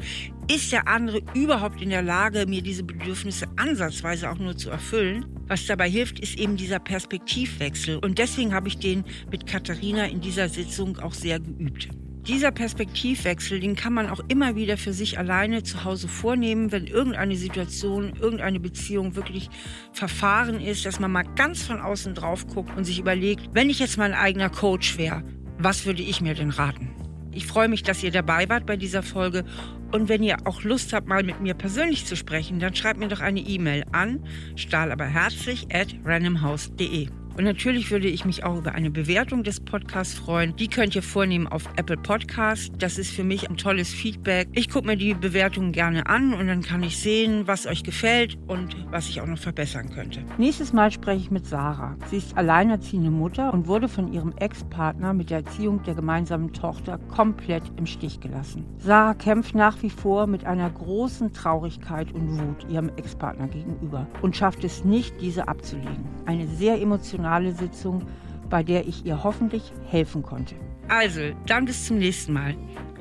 ist der andere überhaupt in der Lage, mir diese Bedürfnisse ansatzweise auch nur zu erfüllen? Was dabei hilft, ist eben dieser Perspektivwechsel. Und deswegen habe ich den mit Katharina in dieser Sitzung auch sehr geübt. Dieser Perspektivwechsel, den kann man auch immer wieder für sich alleine zu Hause vornehmen, wenn irgendeine Situation, irgendeine Beziehung wirklich verfahren ist, dass man mal ganz von außen drauf guckt und sich überlegt, wenn ich jetzt mein eigener Coach wäre, was würde ich mir denn raten? Ich freue mich, dass ihr dabei wart bei dieser Folge. Und wenn ihr auch Lust habt, mal mit mir persönlich zu sprechen, dann schreibt mir doch eine E-Mail an stahlaberherzlich at randomhouse.de. Und natürlich würde ich mich auch über eine Bewertung des Podcasts freuen. Die könnt ihr vornehmen auf Apple Podcast. Das ist für mich ein tolles Feedback. Ich gucke mir die Bewertungen gerne an und dann kann ich sehen, was euch gefällt und was ich auch noch verbessern könnte. Nächstes Mal spreche ich mit Sarah. Sie ist alleinerziehende Mutter und wurde von ihrem Ex-Partner mit der Erziehung der gemeinsamen Tochter komplett im Stich gelassen. Sarah kämpft nach wie vor mit einer großen Traurigkeit und Wut ihrem Ex-Partner gegenüber und schafft es nicht, diese abzulegen. Eine sehr emotionale emotionale Sitzung, bei der ich ihr hoffentlich helfen konnte. Also, dann bis zum nächsten Mal.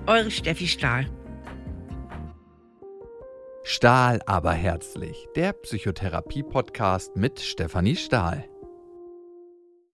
Eure Steffi Stahl. Stahl aber herzlich, der Psychotherapie-Podcast mit Stefanie Stahl.